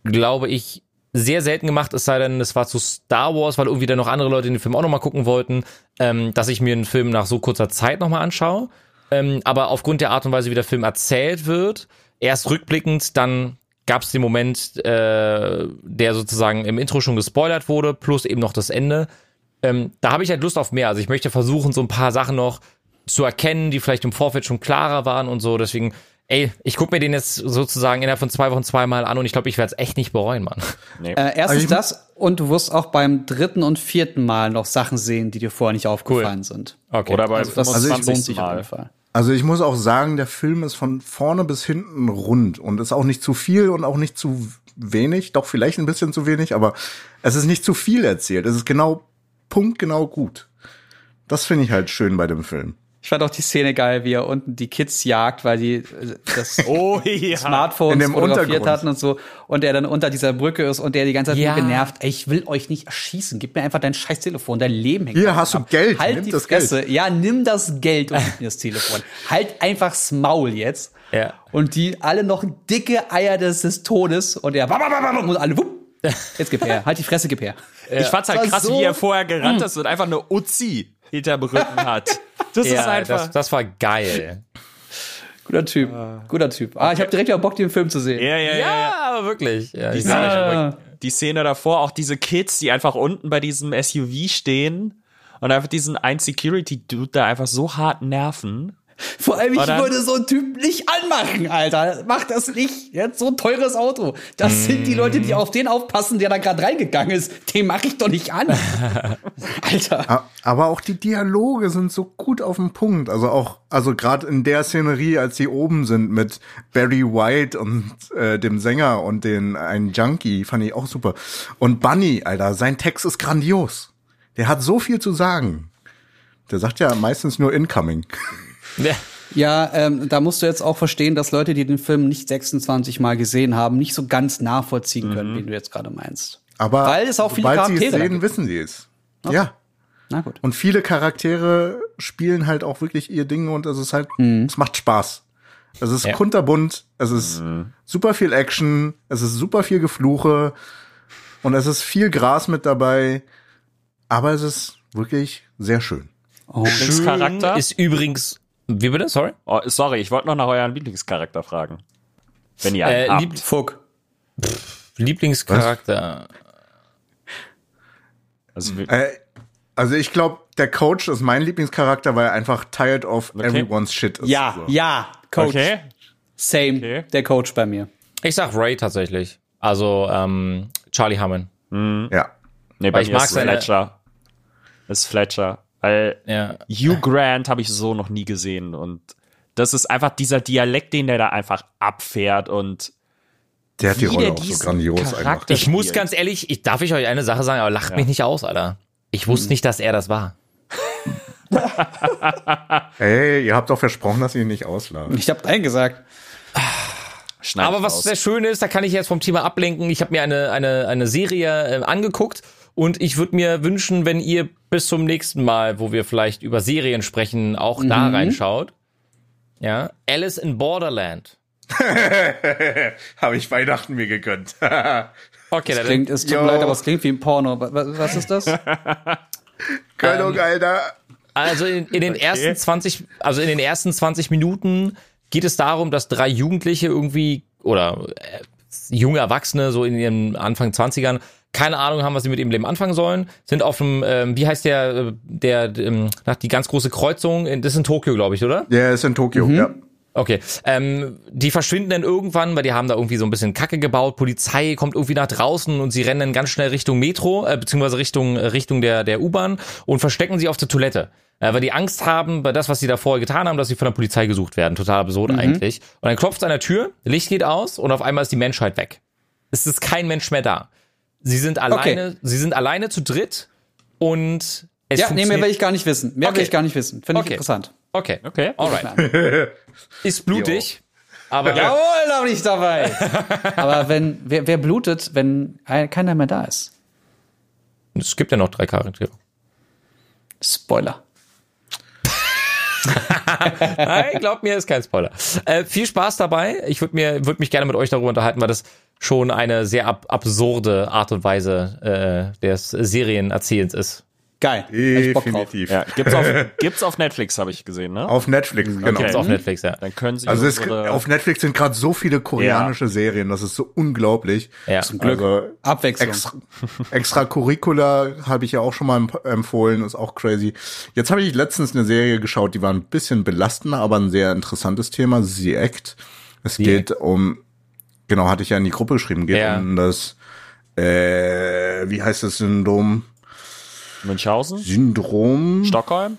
glaube ich, sehr selten gemacht, es sei denn, es war zu Star Wars, weil irgendwie dann noch andere Leute den Film auch nochmal gucken wollten, ähm, dass ich mir einen Film nach so kurzer Zeit nochmal anschaue. Ähm, aber aufgrund der Art und Weise, wie der Film erzählt wird, erst rückblickend, dann gab es den Moment, äh, der sozusagen im Intro schon gespoilert wurde, plus eben noch das Ende. Ähm, da habe ich halt Lust auf mehr. Also ich möchte versuchen, so ein paar Sachen noch zu erkennen, die vielleicht im Vorfeld schon klarer waren und so. Deswegen, ey, ich gucke mir den jetzt sozusagen innerhalb von zwei Wochen zweimal an und ich glaube, ich werde es echt nicht bereuen, Mann. Äh, erstens Also das und du wirst auch beim dritten und vierten Mal noch Sachen sehen, die dir vorher nicht aufgefallen sind. Okay. Oder bei Also das 25. lohnt sich auf Mal. jeden Fall. Also ich muss auch sagen, der Film ist von vorne bis hinten rund und ist auch nicht zu viel und auch nicht zu wenig. Doch vielleicht ein bisschen zu wenig, aber es ist nicht zu viel erzählt. Es ist genau punktgenau gut. Das finde ich halt schön bei dem Film. Ich fand auch die Szene geil, wie er unten die Kids jagt, weil die äh, das [LAUGHS] Oh ja. Dem fotografiert hatten und so und der dann unter dieser Brücke ist und der die ganze Zeit Ja. nur genervt, ey, ich will euch nicht erschießen, gib mir einfach dein scheiß Telefon, dein Leben hängt Hier hast du ab. Geld, halt nimm die das Fresse, ja, nimm das Geld und gib mir das Telefon. halt einfach's Maul jetzt. Ja. Und die alle noch dicke Eier des, des Todes und er und alle wupp, [LAUGHS] jetzt gib her, halt die Fresse, gib her. Ich fand's halt krass, so- wie er vorher gerannt ist und einfach eine Uzi hinterm Rücken hat. [LAUGHS] Das ist Ja, einfach. das, das war geil. Guter Typ. Guter Typ. Ah, ich habe direkt wieder Bock, den Film zu sehen. Ja, ja, ja. Ja, aber wirklich. Ja, Die, Szene, die Szene davor, auch diese Kids, die einfach unten bei diesem SUV stehen und einfach diesen ein Security-Dude da einfach so hart nerven. Vor allem, ich würde so einen Typ nicht anmachen, Alter. Mach das nicht. Er hat so ein teures Auto. Das sind die Leute, die auf den aufpassen, der da gerade reingegangen ist. Den mache ich doch nicht an. [LAUGHS] Alter. Aber auch die Dialoge sind so gut auf den Punkt. Also auch, also gerade in der Szenerie, als sie oben sind mit Barry White und äh, dem Sänger und den einen Junkie, fand ich auch super. Und Bunny, Alter, sein Text ist grandios. Der hat so viel zu sagen. Der sagt ja meistens nur incoming. [LAUGHS] Ja. Ja, ähm, da musst du jetzt auch verstehen, dass Leute, die den Film nicht 26 Mal gesehen haben, nicht so ganz nachvollziehen können, wie du jetzt gerade meinst. Aber Weil es auch viele sobald sie es Charaktere sehen, wissen sie es. Ja. Na gut. Und viele Charaktere spielen halt auch wirklich ihr Ding und es ist halt, Mhm. es macht Spaß. Es ist Ja. kunterbunt, es ist super viel Action, es ist super viel Gefluche und es ist viel Gras mit dabei, aber es ist wirklich sehr schön. Oh, Lieblingscharakter? Ist übrigens, wie bitte? Sorry? Oh, sorry, ich wollte noch nach euren Lieblingscharakter fragen. Wenn ihr Äh, einen lieb- habt. Fuck. Lieblingscharakter. Also, Äh, also ich glaube, der Coach ist mein Lieblingscharakter, weil er einfach tired of everyone's shit ist. Ja, So. ja, Coach. okay. Same. Okay. Der Coach bei mir. Ich sag Ray tatsächlich. Also ähm, Charlie Hammond. Ja. Nee, bei Weil ich mir mag ist seine- Fletcher. Ist Fletcher. Weil Ja. Hugh Grant habe ich so noch nie gesehen und das ist einfach dieser Dialekt, den der da einfach abfährt und Der hat die Rolle auch so grandios Charakter- einfach. Ich muss ganz ehrlich, ich darf ich euch eine Sache sagen, aber lacht mich nicht aus, Alter. Ich wusste nicht, dass er das war. [LAUGHS] Ey, ihr habt doch versprochen, dass ihr ihn nicht ausladen. Ich habe Nein gesagt. schneid Aber was raus. sehr schön ist, da kann ich jetzt vom Thema ablenken. Ich habe mir eine, eine, eine Serie äh, angeguckt und ich würde mir wünschen, wenn ihr bis zum nächsten Mal, wo wir vielleicht über Serien sprechen, auch da reinschaut. Ja, Alice in Borderland. [LAUGHS] Habe ich Weihnachten mir gegönnt. [LAUGHS] Okay, dann, Klingt, es tut mir leid, aber es klingt wie ein Porno. Was, was ist das? [LAUGHS] Gönnung, Alter. Also in, in den ersten 20, also in den ersten 20 Minuten geht es darum, dass drei Jugendliche irgendwie oder äh, junge Erwachsene so in ihren Anfang 20ern keine Ahnung haben, was sie mit ihrem Leben anfangen sollen, sind auf dem, ähm, wie heißt der, äh, der, ähm, nach die ganz große Kreuzung, in, das ist in Tokio, glaube ich, oder? Ja, er ist in Tokio, Mhm. ja. Okay. Ähm, die verschwinden dann irgendwann, weil die haben da irgendwie so ein bisschen Kacke gebaut. Polizei kommt irgendwie nach draußen und sie rennen dann ganz schnell Richtung Metro, äh, beziehungsweise Richtung, äh, Richtung der, der U-Bahn und verstecken sich auf der Toilette. Äh, weil die Angst haben, bei das, was sie da vorher getan haben, dass sie von der Polizei gesucht werden. Total absurd eigentlich. Und dann klopft es an der Tür, Licht geht aus und auf einmal ist die Menschheit weg. Es ist kein Mensch mehr da. Sie sind alleine, sie sind alleine zu dritt und es ja, nee, mehr will ich gar nicht wissen. Mehr Okay. will ich gar nicht wissen. Finde ich Okay. interessant. Okay. Okay. Alright. [LAUGHS] [LAUGHS] Ist blutig. Aber Jawohl, da bin ich dabei. [LAUGHS] aber wenn, wer, wer blutet, wenn ein- keiner mehr da ist? es gibt ja noch drei Charaktere. Spoiler. Nein, glaubt mir, ist kein Spoiler. Äh, viel Spaß dabei. Ich würde mir würd mich gerne mit euch darüber unterhalten, weil das schon eine sehr ab absurde Art und Weise äh, des Serienerzählens ist. Geil. Hab ich Bock drauf. Definitiv. Ja, gibt's auf, [LAUGHS] gibt's auf Netflix, habe ich gesehen, ne? Auf Netflix, genau. Gibt's auf Netflix, ja. Dann können Sie Also es, auf Netflix sind gerade so viele koreanische Serien, das ist so unglaublich. Ja. Zum Glück. Also, Abwechslung. Extra, Extracurricular habe ich ja auch schon mal emp- empfohlen, ist auch crazy. Jetzt habe ich letztens eine Serie geschaut, die war ein bisschen belastender, aber ein sehr interessantes Thema, The Act. Es geht um, genau, hatte ich ja in die Gruppe geschrieben, geht Ja. um das, äh, wie heißt das Syndrom? Münchhausen, Syndrom? Stockholm.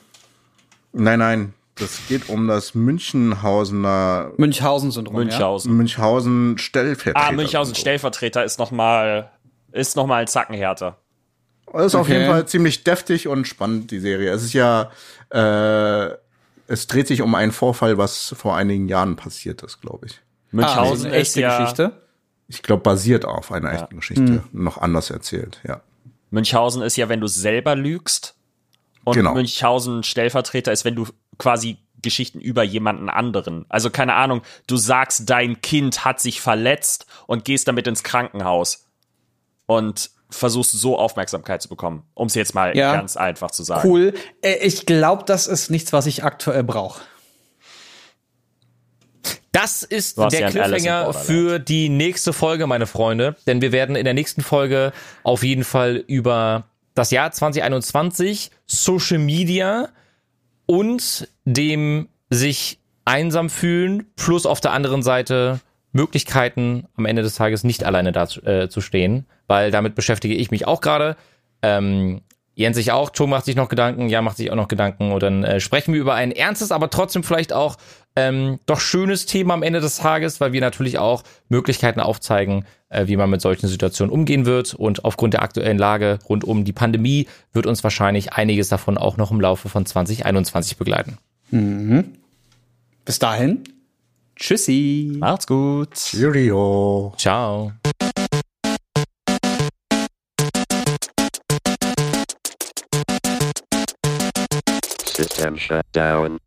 Nein, nein, das geht um das Münchenhausener, Münchhausen-Syndrom. Münchhausen. Münchhausen Stellvertreter. Ah, Münchhausen Stellvertreter ist noch mal ist noch mal ein Zacken härter. Das ist auf Okay. jeden Fall ziemlich deftig und spannend, die Serie. Es ist ja, äh, es dreht sich um einen Vorfall, was vor einigen Jahren passiert ist, glaube ich. Ja. Ah, Münchhausen das ist eine ist echte ja, Geschichte. Ich glaube, basiert auf einer echten Geschichte. Noch anders erzählt, ja. Münchhausen ist ja, wenn du selber lügst. Und Genau. Münchhausen Stellvertreter ist, wenn du quasi Geschichten über jemanden anderen. Also keine Ahnung, du sagst, dein Kind hat sich verletzt und gehst damit ins Krankenhaus und versuchst so Aufmerksamkeit zu bekommen, um es jetzt mal Ja. ganz einfach zu sagen. Cool. Äh, Ich glaube, das ist nichts, was ich aktuell brauche. Das ist der ja Cliffhanger für die nächste Folge, meine Freunde. Denn wir werden in der nächsten Folge auf jeden Fall über das Jahr 2021, Social Media und dem sich einsam fühlen, plus auf der anderen Seite Möglichkeiten, am Ende des Tages nicht alleine da zu, äh, zu stehen, weil damit beschäftige ich mich auch gerade. Ähm, Jens sich auch, Tom macht sich noch Gedanken, ja macht sich auch noch Gedanken und dann äh, sprechen wir über ein ernstes, aber trotzdem vielleicht auch ähm, doch schönes Thema am Ende des Tages, weil wir natürlich auch Möglichkeiten aufzeigen, äh, wie man mit solchen Situationen umgehen wird und aufgrund der aktuellen Lage rund um die Pandemie wird uns wahrscheinlich einiges davon auch noch im Laufe von 2021 begleiten. Bis dahin. Tschüssi. Macht's gut. Cheerio. Ciao. System shut down.